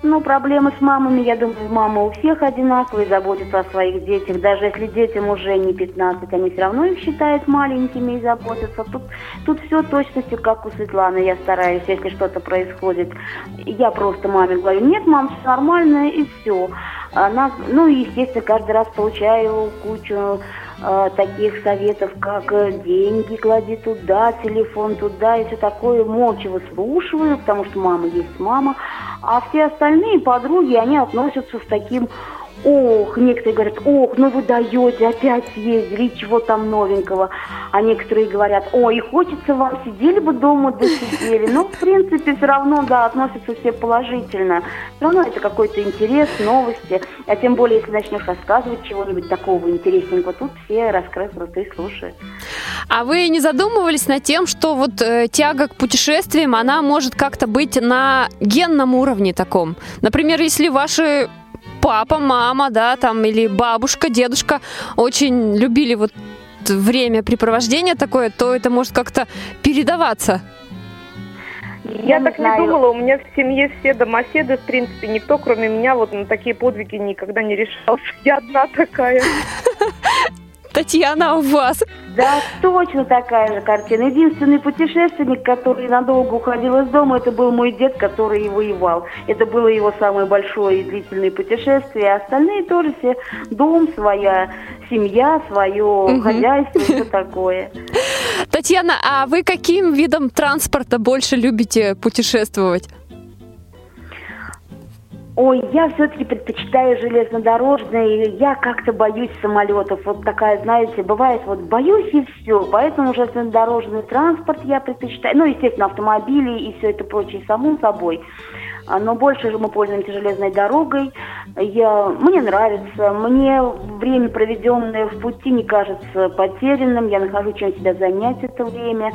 Ну, проблемы с мамами, я думаю, мама у всех одинаковые, заботятся о своих детях. Даже если детям уже не 15, они все равно их считают маленькими и заботятся. Тут, тут все точностью, как у Светланы. Я стараюсь, если что-то происходит, я просто маме говорю, нет, мам, все нормально, и все. Она, ну, естественно, каждый раз получаю кучу э, таких советов, как э, деньги клади туда, телефон туда и все такое. Молча выслушиваю, потому что мама есть мама. А все остальные подруги, они относятся с таким Ох, некоторые говорят, ох, ну вы даете, опять съездили, и чего там новенького. А некоторые говорят, ой, хочется вам, сидели бы дома, да сидели. Ну, в принципе, все равно, да, относятся все положительно. Все равно это какой-то интерес, новости. А тем более, если начнешь рассказывать чего-нибудь такого интересненького, тут все раскрыв рты и слушают. А вы не задумывались над тем, что вот э, тяга к путешествиям, она может как-то быть на генном уровне таком? Например, если ваши папа, мама, да, там, или бабушка, дедушка очень любили вот времяпрепровождение такое, то это может как-то передаваться. Я не так не знаю. думала, у меня в семье все домоседы, в принципе, никто, кроме меня, вот на такие подвиги никогда не решался. Я одна такая. Татьяна, а у вас? Да, точно такая же картина. Единственный путешественник, который надолго уходил из дома, это был мой дед, который и воевал. Это было его самое большое и длительное путешествие. А остальные тоже все дом, своя семья, свое Мгм. хозяйство и все такое. Татьяна, а вы каким видом транспорта больше любите путешествовать? Ой, я все-таки предпочитаю железнодорожные. Я как-то боюсь самолетов. Вот такая, знаете, бывает, вот боюсь и все. Поэтому железнодорожный транспорт я предпочитаю. Ну, естественно, автомобили и все это прочее, само собой. А, Но больше же мы пользуемся железной дорогой. Я, мне нравится. Мне время, проведенное в пути, не кажется потерянным. Я нахожу чем себя занять это время.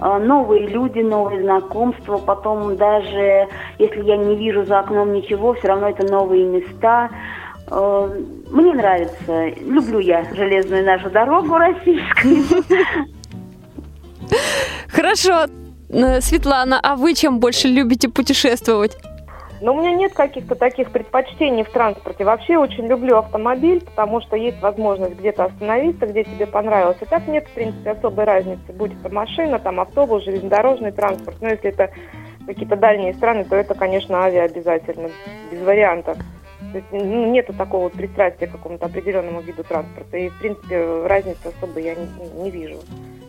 А, Новые люди, новые знакомства. Потом даже если я не вижу за окном ничего, все равно это новые места. Э, Мне нравится. Люблю я железную нашу дорогу российскую. Хорошо. Э, Светлана, а вы чем больше любите путешествовать? Но у меня нет каких-то таких предпочтений в транспорте. Вообще очень люблю автомобиль, потому что есть возможность где-то остановиться, где тебе понравилось. И так нет, в принципе, особой разницы. Будь это машина, там автобус, железнодорожный транспорт. Но если это какие-то дальние страны, то это, конечно, авиа обязательно, без вариантов. То есть ну, нету такого вот пристрастия к какому-то определенному виду транспорта. И, в принципе, разницы особой я не, не вижу.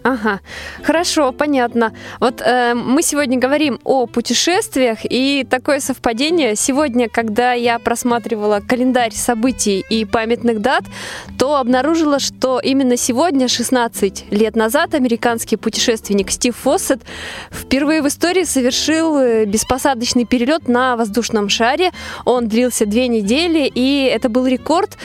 Ага, хорошо, понятно. Вот э, мы сегодня говорим о путешествиях, и такое совпадение. Сегодня, когда я просматривала календарь событий и памятных дат, то обнаружила, что именно сегодня, 16 лет назад, американский путешественник Стив Фоссет впервые в истории совершил э, беспосадочный перелет на воздушном шаре. Он длился две недели, и это был рекорд.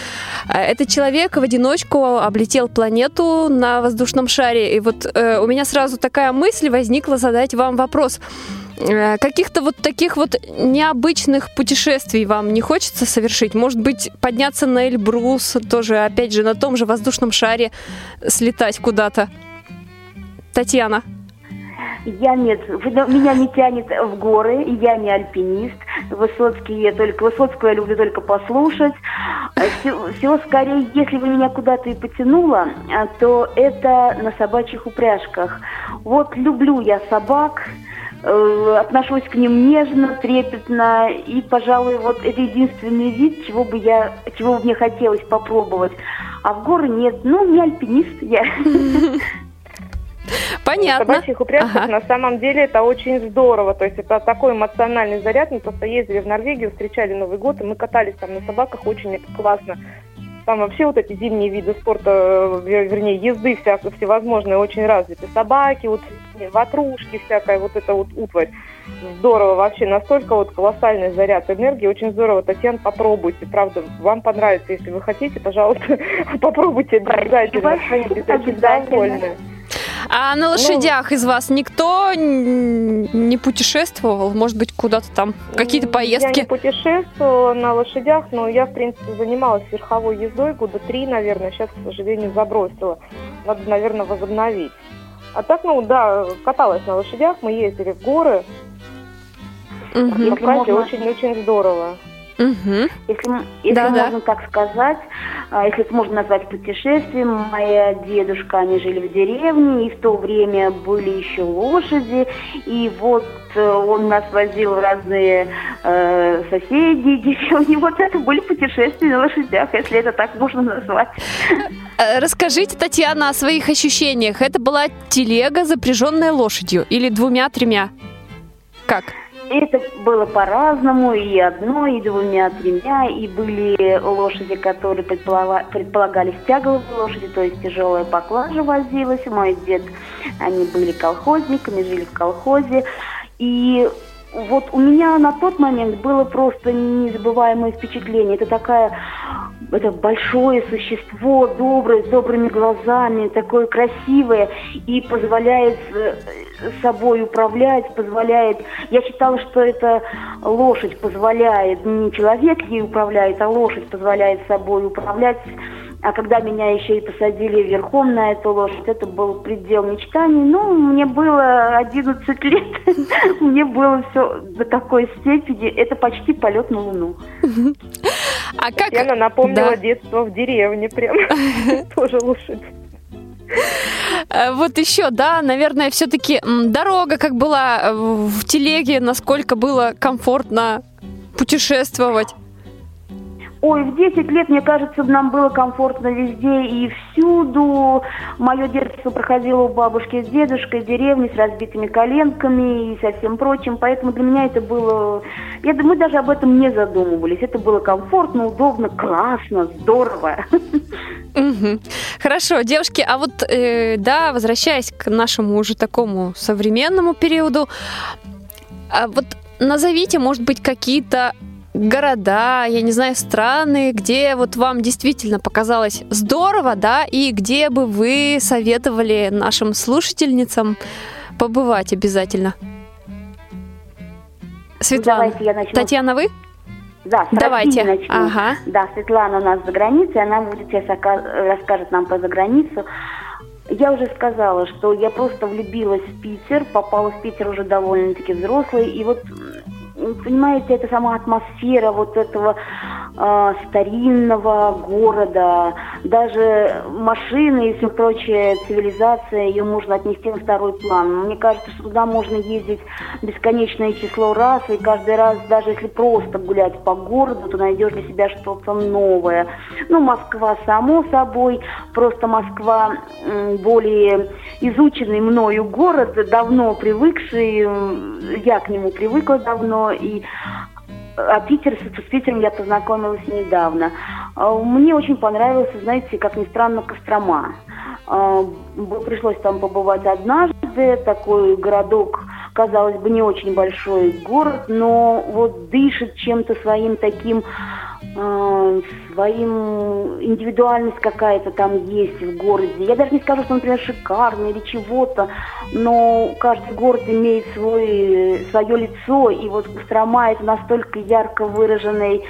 Э, Этот человек в одиночку облетел планету на воздушном шаре. И вот э, у меня сразу такая мысль возникла задать вам вопрос. Э, Каких-то вот таких вот необычных путешествий вам не хочется совершить? Может быть, подняться на Эльбрус, тоже, опять же, на том же воздушном шаре слетать куда-то? Татьяна. Я нет, меня не тянет в горы, я не альпинист. Высоцкий я только, Высоцкую я люблю только послушать. Все, все скорее, если бы меня куда-то и потянуло, а, то это на собачьих упряжках. Вот люблю я собак, э, отношусь к ним нежно, трепетно, и, пожалуй, вот это единственный вид, чего бы я, чего бы мне хотелось попробовать. А в горы нет, ну, не альпинист я. Понятно. Собачьих упряжках ага. на самом деле это очень здорово. То есть это такой эмоциональный заряд. Мы просто ездили в Норвегию, встречали Новый год, и мы катались там на собаках очень классно. Там вообще вот эти зимние виды спорта, вернее, езды вся, всевозможные очень развиты. Собаки, вот ватрушки, всякая вот эта вот утварь. Здорово вообще, настолько вот колоссальный заряд энергии, очень здорово. Татьяна, попробуйте, правда, вам понравится, если вы хотите, пожалуйста, попробуйте обязательно. Обязательно. А на ну, лошадях ну, из вас никто не путешествовал? Может быть, куда-то там, какие-то поездки? Я не путешествовала на лошадях, но я, в принципе, занималась верховой ездой года три, наверное. Сейчас, к сожалению, забросила. Надо, наверное, возобновить. А так, ну да, каталась на лошадях, мы ездили в горы. Угу. И очень-очень здорово. Угу. Если, если да, можно да. так сказать, а, если это можно назвать путешествием, моя дедушка, они жили в деревне, и в то время были еще лошади, и вот э, он нас возил в разные э, соседи, деревни. Вот это были путешествия на лошадях, если это так можно назвать. Э, расскажите, Татьяна, о своих ощущениях. Это была телега, запряженная лошадью, или двумя-тремя? Как? Это было по-разному, и одной, и двумя, тремя, и были лошади, которые предполагались тягловые лошади, то есть тяжелая поклажа возилась. Мой дед, они были колхозниками, жили в колхозе. И вот у меня на тот момент было просто незабываемое впечатление. Это такая, это большое существо, доброе, с добрыми глазами, такое красивое и позволяет э, собой управлять, позволяет... Я считала, что это лошадь позволяет, не человек ей управляет, а лошадь позволяет собой управлять. А когда меня еще и посадили верхом на эту лошадь, это был предел мечтаний. Ну, мне было 11 лет, мне было все до такой степени. Это почти полет на Луну. А как... Татьяна напомнила да. детство в деревне прям. Тоже лошадь. Э, вот еще, да, наверное, все-таки дорога как была в телеге, насколько было комфортно путешествовать. Ой, в 10 лет, мне кажется, нам было комфортно везде и всюду. Мое детство проходило у бабушки с дедушкой, в деревне с разбитыми коленками и со всем прочим. Поэтому для меня это было... Я думаю, мы даже об этом не задумывались. Это было комфортно, удобно, классно, здорово. Хорошо, девушки, а вот, э, да, возвращаясь к нашему уже такому современному периоду, а вот назовите, может быть, какие-то города, я не знаю, страны, где вот вам действительно показалось здорово, да, и где бы вы советовали нашим слушательницам побывать обязательно? Светлана. Давайте я начну. Татьяна, вы? Да, с Давайте. начну. Ага. Да, Светлана у нас за границей, она будет сейчас расскажет нам по заграницу. Я уже сказала, что я просто влюбилась в Питер, попала в Питер уже довольно-таки взрослый, и вот понимаете, это сама атмосфера вот этого э, старинного города, даже машины и все прочее, цивилизация, ее можно отнести на второй план. Мне кажется, что туда можно ездить бесконечное число раз, и каждый раз, даже если просто гулять по городу, то найдешь для себя что-то новое. Ну, Москва, само собой, просто Москва более изученный мною город, давно привыкший, я к нему привыкла давно, и а Питер, с Питером я познакомилась недавно. А, мне очень понравился, знаете, как ни странно, Кострома. А, пришлось там побывать однажды, такой городок, казалось бы, не очень большой город, но вот дышит чем-то своим таким э, своим индивидуальность какая-то там есть в городе. Я даже не скажу, что, например, шикарный или чего-то, но каждый город имеет свой, свое лицо, и вот Кострома это настолько ярко выраженный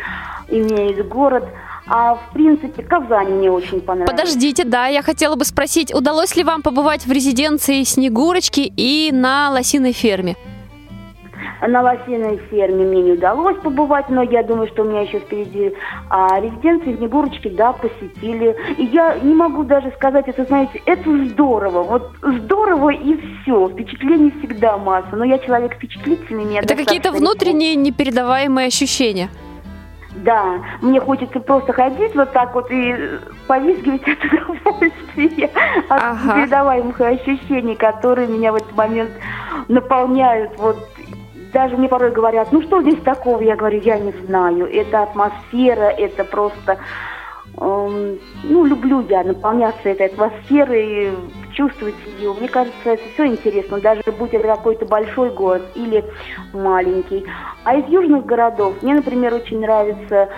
имеет город. А в принципе Казань мне очень понравилась. Подождите, да, я хотела бы спросить, удалось ли вам побывать в резиденции Снегурочки и на лосиной ферме? На лосиной ферме мне не удалось побывать, но я думаю, что у меня еще впереди а, резиденции Снегурочки, да, посетили. И я не могу даже сказать, это, знаете, это здорово. Вот здорово и все. Впечатлений всегда масса. Но я человек впечатлительный. Мне это какие-то внутренние непередаваемые ощущения. Да, мне хочется просто ходить вот так вот и повизгивать от удовольствия, от ага. передаваемых ощущений, которые меня в этот момент наполняют вот даже мне порой говорят, ну что здесь такого? Я говорю, я не знаю. Это атмосфера, это просто... Эм, ну, люблю я наполняться этой атмосферой, чувствовать ее. Мне кажется, это все интересно, даже будь это какой-то большой город или маленький. А из южных городов мне, например, очень нравится...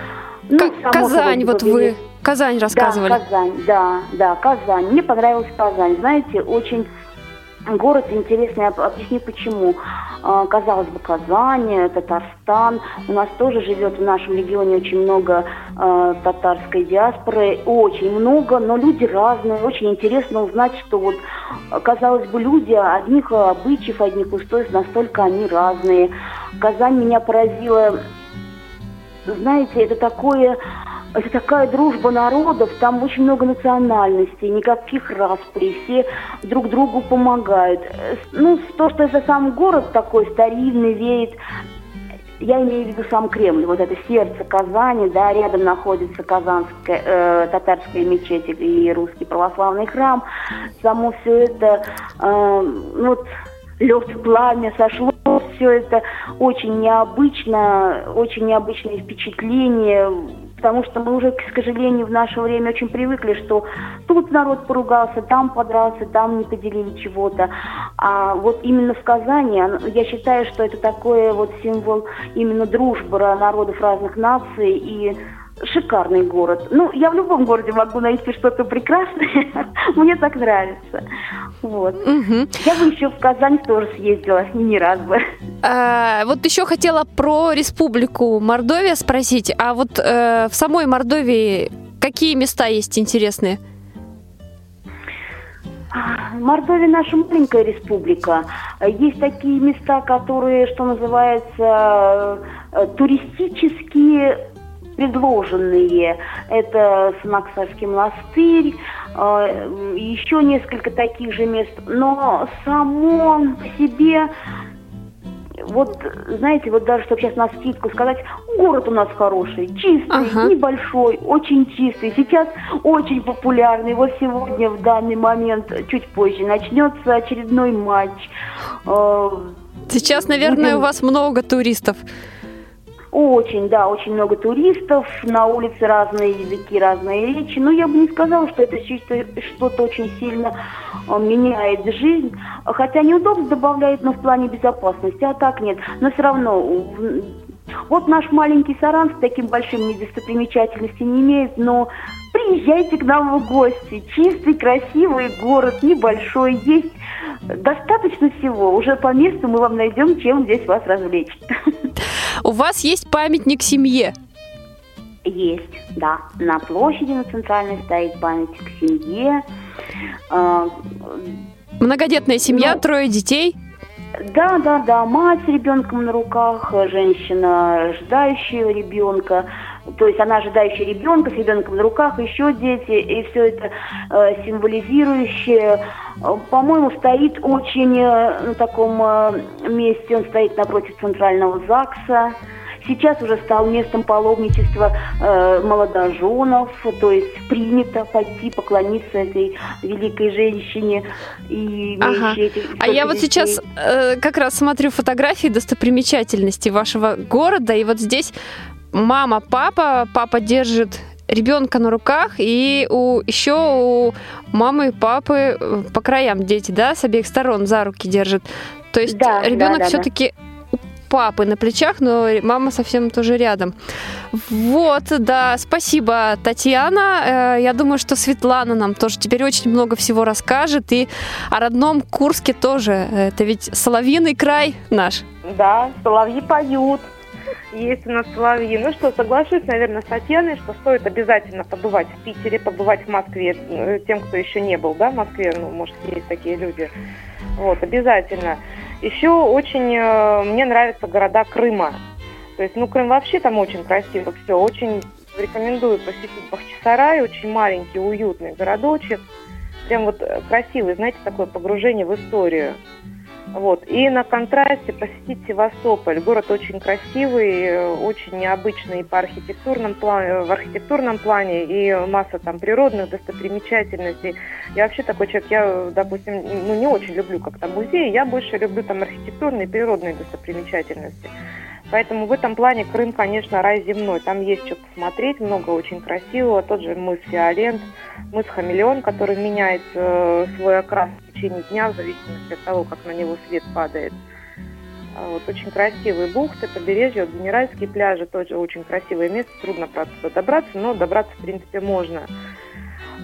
Ну, Казань, вот вы Казань рассказывали. Да, Казань, да, да, Казань. Мне понравилась Казань. Знаете, очень Город интересный, объясню почему. А, казалось бы, Казань, Татарстан. У нас тоже живет в нашем регионе очень много э, татарской диаспоры. Очень много, но люди разные. Очень интересно узнать, что вот, казалось бы, люди одних обычаев, одних устоев, настолько они разные. Казань меня поразила, знаете, это такое это такая дружба народов, там очень много национальностей, никаких распри, все друг другу помогают. Ну, то, что это сам город такой старинный, веет я имею в виду сам Кремль, вот это сердце Казани, да, рядом находится Казанская э, татарская мечеть и русский православный храм. Само все это, э, ну, вот лед, пламя сошло, все это очень необычно, очень необычное впечатление потому что мы уже, к сожалению, в наше время очень привыкли, что тут народ поругался, там подрался, там не поделили чего-то. А вот именно в Казани, я считаю, что это такой вот символ именно дружбы народов разных наций и шикарный город. Ну, я в любом городе могу найти что-то прекрасное. Мне так нравится. Вот. Угу. Я бы еще в Казань тоже съездила, не раз бы. А, вот еще хотела про республику Мордовия спросить. А вот э, в самой Мордовии какие места есть интересные? Мордовия наша маленькая республика. Есть такие места, которые, что называется, э, туристические предложенные. Это Смаксарский монастырь, э, еще несколько таких же мест. Но само по себе вот, знаете, вот даже, чтобы сейчас на скидку сказать, город у нас хороший, чистый, ага. небольшой, очень чистый. Сейчас очень популярный. Вот сегодня, в данный момент, чуть позже, начнется очередной матч. Э, сейчас, наверное, Будем... у вас много туристов. Очень, да, очень много туристов, на улице разные языки, разные речи. Но я бы не сказала, что это что-то очень сильно а, меняет жизнь. Хотя неудобно добавляет, но в плане безопасности, а так нет. Но все равно вот наш маленький Саранск таким большим недостопримечательностей не имеет, но приезжайте к нам в гости. Чистый, красивый город, небольшой, есть достаточно всего. Уже по месту мы вам найдем, чем здесь вас развлечь. У вас есть памятник семье? Есть, да. На площади на центральной стоит памятник семье. А, Многодетная семья, ну, трое детей? Да, да, да. Мать с ребенком на руках, женщина, ожидающая ребенка. То есть она ожидающая ребенка с ребенком на руках, еще дети, и все это э, символизирующее. По-моему, стоит очень э, на таком э, месте, он стоит напротив центрального ЗАГСа. Сейчас уже стал местом паломничества э, молодоженов, то есть принято пойти поклониться этой великой женщине и ага. эти, А я вот сейчас э, как раз смотрю фотографии достопримечательности вашего города, и вот здесь мама, папа, папа держит ребенка на руках, и у, еще у мамы и папы э, по краям дети, да, с обеих сторон за руки держат. То есть да, ребенок да, да, все-таки да. Папы на плечах, но мама совсем тоже рядом. Вот, да, спасибо, Татьяна. Э, я думаю, что Светлана нам тоже теперь очень много всего расскажет. И о родном Курске тоже. Это ведь соловьиный край наш. Да, соловьи поют. есть у нас соловьи. Ну что, соглашусь, наверное, с Татьяной, что стоит обязательно побывать в Питере, побывать в Москве, э, тем, кто еще не был, да, в Москве, ну, может, есть такие люди. Вот, обязательно. Еще очень э, мне нравятся города Крыма. То есть, ну, Крым вообще там очень красиво все. Очень рекомендую посетить Бахчисарай. Очень маленький, уютный городочек. Прям вот э, красивый, знаете, такое погружение в историю. Вот. И на контрасте посетить Севастополь. Город очень красивый, очень необычный по архитектурном плане, в архитектурном плане и масса там природных достопримечательностей. Я вообще такой человек, я, допустим, ну, не очень люблю как-то музеи, я больше люблю там архитектурные и природные достопримечательности. Поэтому в этом плане Крым, конечно, рай земной. Там есть что посмотреть, много очень красивого. Тот же мыс Фиолент, мыс Хамелеон, который меняет э, свой окрас в течение дня в зависимости от того, как на него свет падает. А вот очень красивые бухты, побережье, вот Генеральские пляжи тоже очень красивое место, трудно правда добраться, но добраться в принципе можно.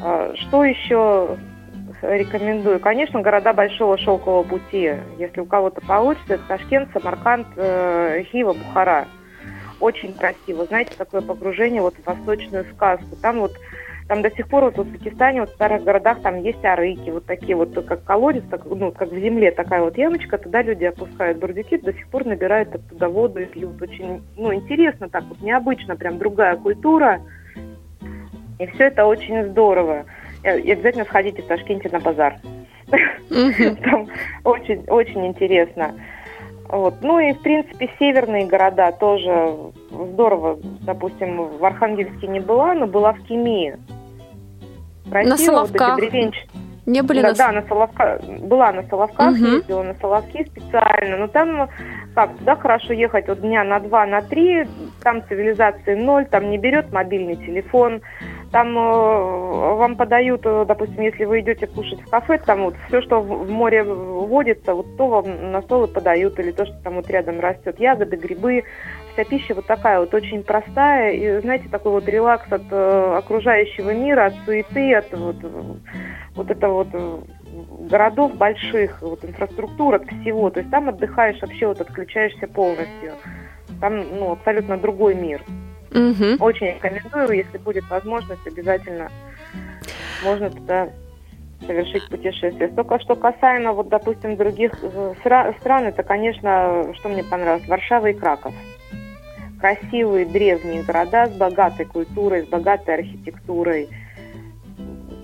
А, что еще рекомендую. Конечно, города Большого Шелкового пути. Если у кого-то получится, это Ташкент, Самарканд, э, Хива, Бухара. Очень красиво. Знаете, такое погружение вот в восточную сказку. Там вот там до сих пор вот в Узбекистане, вот в старых городах там есть арыки, вот такие вот, как колодец, так, ну, как в земле такая вот ямочка, туда люди опускают бурдюки, до сих пор набирают оттуда воду и пьют. Очень, ну, интересно так вот, необычно, прям другая культура. И все это очень здорово. Э, и обязательно сходите в Ташкенте на базар. Там очень, очень интересно. Вот. Ну и, в принципе, северные города тоже здорово. Допустим, в Архангельске не была, но была в Кемии. Красиво, на Соловках. Вот эти Не были да, на... Да, на Соловках. Была на Соловках, угу. ездила на Соловки специально. Но там, как, туда хорошо ехать от дня на два, на три. Там цивилизации ноль, там не берет мобильный телефон. Там э, вам подают, э, допустим, если вы идете кушать в кафе, там вот все, что в море водится, вот то вам на стол и подают, или то, что там вот рядом растет, ягоды, грибы. Вся пища вот такая вот очень простая, и, знаете, такой вот релакс от э, окружающего мира, от суеты, от вот, вот этого вот э, городов больших, вот инфраструктура, всего. То есть там отдыхаешь вообще, вот отключаешься полностью. Там, ну, абсолютно другой мир. Угу. Очень рекомендую, если будет возможность, обязательно можно туда совершить путешествие. Только что касаемо, вот, допустим, других э, стран, это, конечно, что мне понравилось, Варшава и Краков. Красивые древние города с богатой культурой, с богатой архитектурой.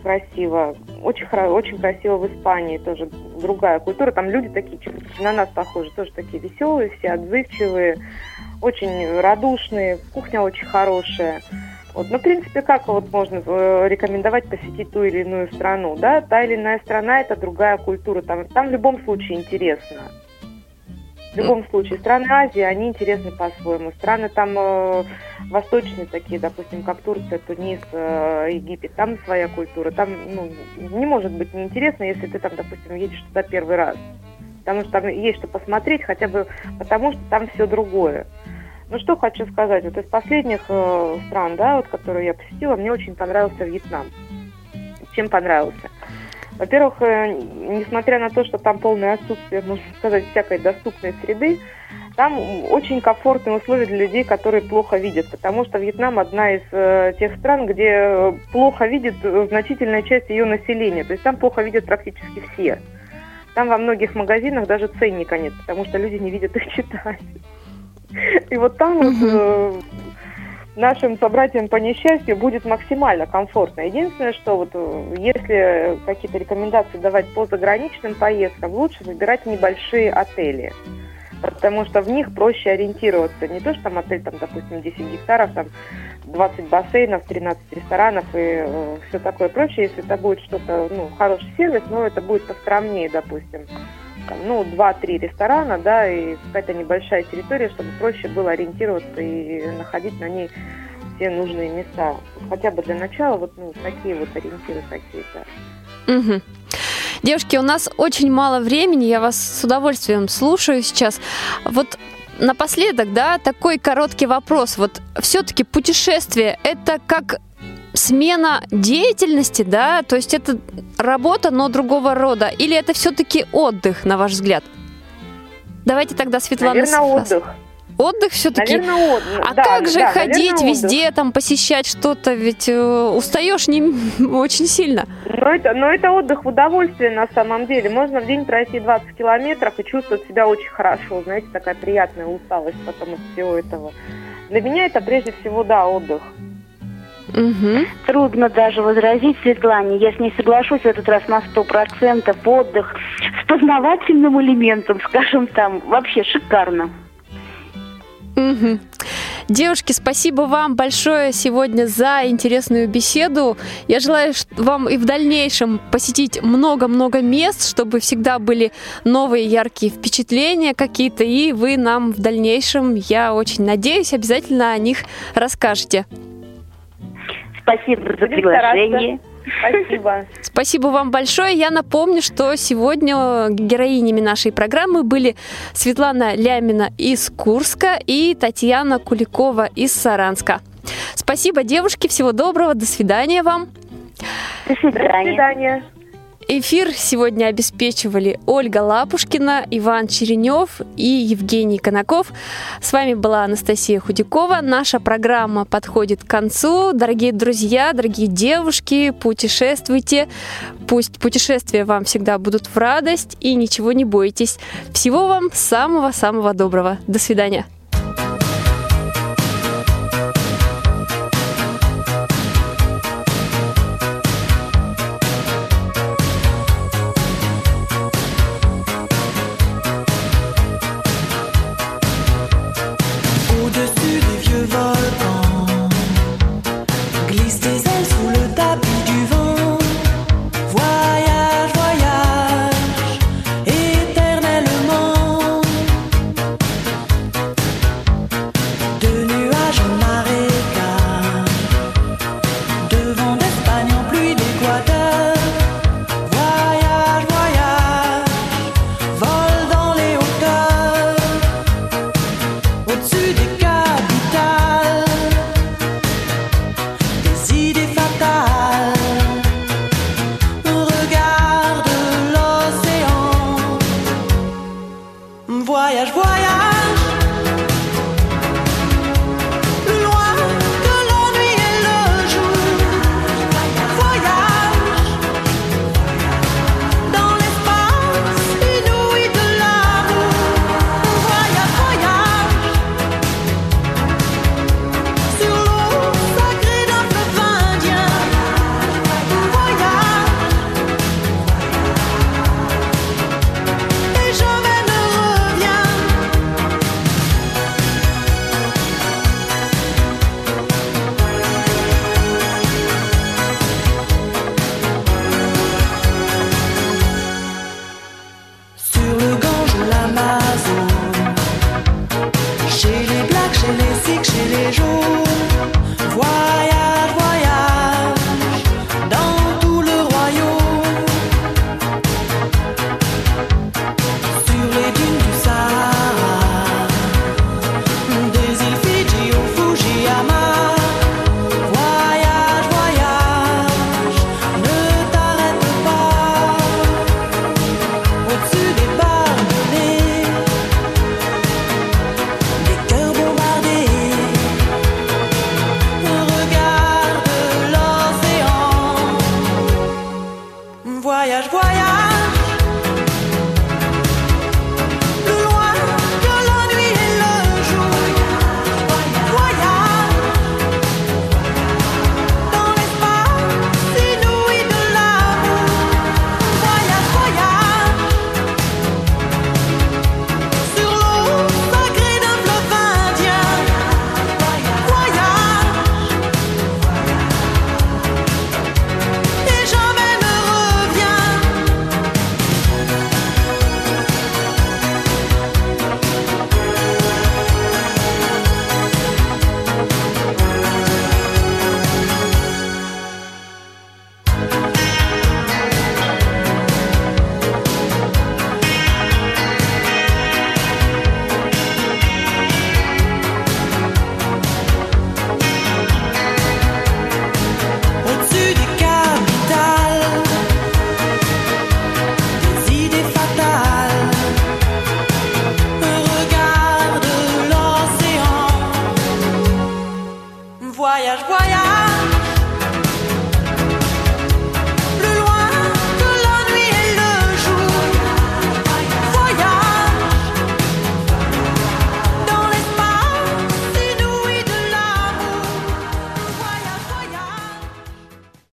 Красиво. Очень, очень красиво в Испании тоже другая культура. Там люди такие, на нас похожи, тоже такие веселые, все отзывчивые очень радушные, кухня очень хорошая. Вот, ну, в принципе, как вот можно э, рекомендовать посетить ту или иную страну, да? Та или иная страна – это другая культура, там, там в любом случае интересно. В любом случае, страны Азии, они интересны по-своему. Страны там э, восточные такие, допустим, как Турция, Тунис, э, Египет, там своя культура. Там ну, не может быть неинтересно, если ты там, допустим, едешь туда первый раз. Потому что там есть что посмотреть, хотя бы потому, что там все другое. Ну что хочу сказать, вот из последних э, стран, да, вот, которые я посетила, мне очень понравился Вьетнам. Чем понравился? Во-первых, э, несмотря на то, что там полное отсутствие, можно сказать, всякой доступной среды, там очень комфортные условия для людей, которые плохо видят, потому что Вьетнам одна из э, тех стран, где плохо видит значительная часть ее населения, то есть там плохо видят практически все. Там во многих магазинах даже ценника нет, потому что люди не видят их читать. И вот там вот э, нашим собратьям по несчастью будет максимально комфортно. Единственное, что вот э, если какие-то рекомендации давать по заграничным поездкам, лучше выбирать небольшие отели. Потому что в них проще ориентироваться. Не то, что там отель, там, допустим, 10 гектаров, там 20 бассейнов, 13 ресторанов и э, все такое прочее. Если это будет что-то, ну, хороший сервис, но это будет поскромнее, допустим ну, два-три ресторана, да, и какая-то небольшая территория, чтобы проще было ориентироваться и находить на ней все нужные места. Хотя бы для начала вот ну, такие вот ориентиры какие-то. Угу. Девушки, у нас очень мало времени, я вас с удовольствием слушаю сейчас. Вот напоследок, да, такой короткий вопрос. Вот все-таки путешествие это как смена деятельности, да, то есть это работа, но другого рода, или это все-таки отдых, на ваш взгляд? Давайте тогда Светлана. Наверное, отдых. Отдых все-таки. Наверное, от... А да, как же да, ходить наверное, везде, там посещать что-то, ведь э, устаешь не очень сильно. Но это, но это отдых в удовольствие на самом деле. Можно в день пройти 20 километров и чувствовать себя очень хорошо. Знаете, такая приятная усталость потом от всего этого. Для меня это прежде всего, да, отдых. Угу. Трудно даже возразить Светлане. Я с ней соглашусь в этот раз на сто процентов. Отдых с познавательным элементом, скажем там, вообще шикарно. Угу. Девушки, спасибо вам большое сегодня за интересную беседу. Я желаю вам и в дальнейшем посетить много-много мест, чтобы всегда были новые яркие впечатления какие-то, и вы нам в дальнейшем, я очень надеюсь, обязательно о них расскажете. Спасибо за приглашение. Спасибо. Спасибо вам большое. Я напомню, что сегодня героинями нашей программы были Светлана Лямина из Курска и Татьяна Куликова из Саранска. Спасибо, девушки. Всего доброго. До свидания вам. До свидания. До свидания. Эфир сегодня обеспечивали Ольга Лапушкина, Иван Черенев и Евгений Конаков. С вами была Анастасия Худякова. Наша программа подходит к концу. Дорогие друзья, дорогие девушки, путешествуйте. Пусть путешествия вам всегда будут в радость и ничего не бойтесь. Всего вам самого-самого доброго. До свидания.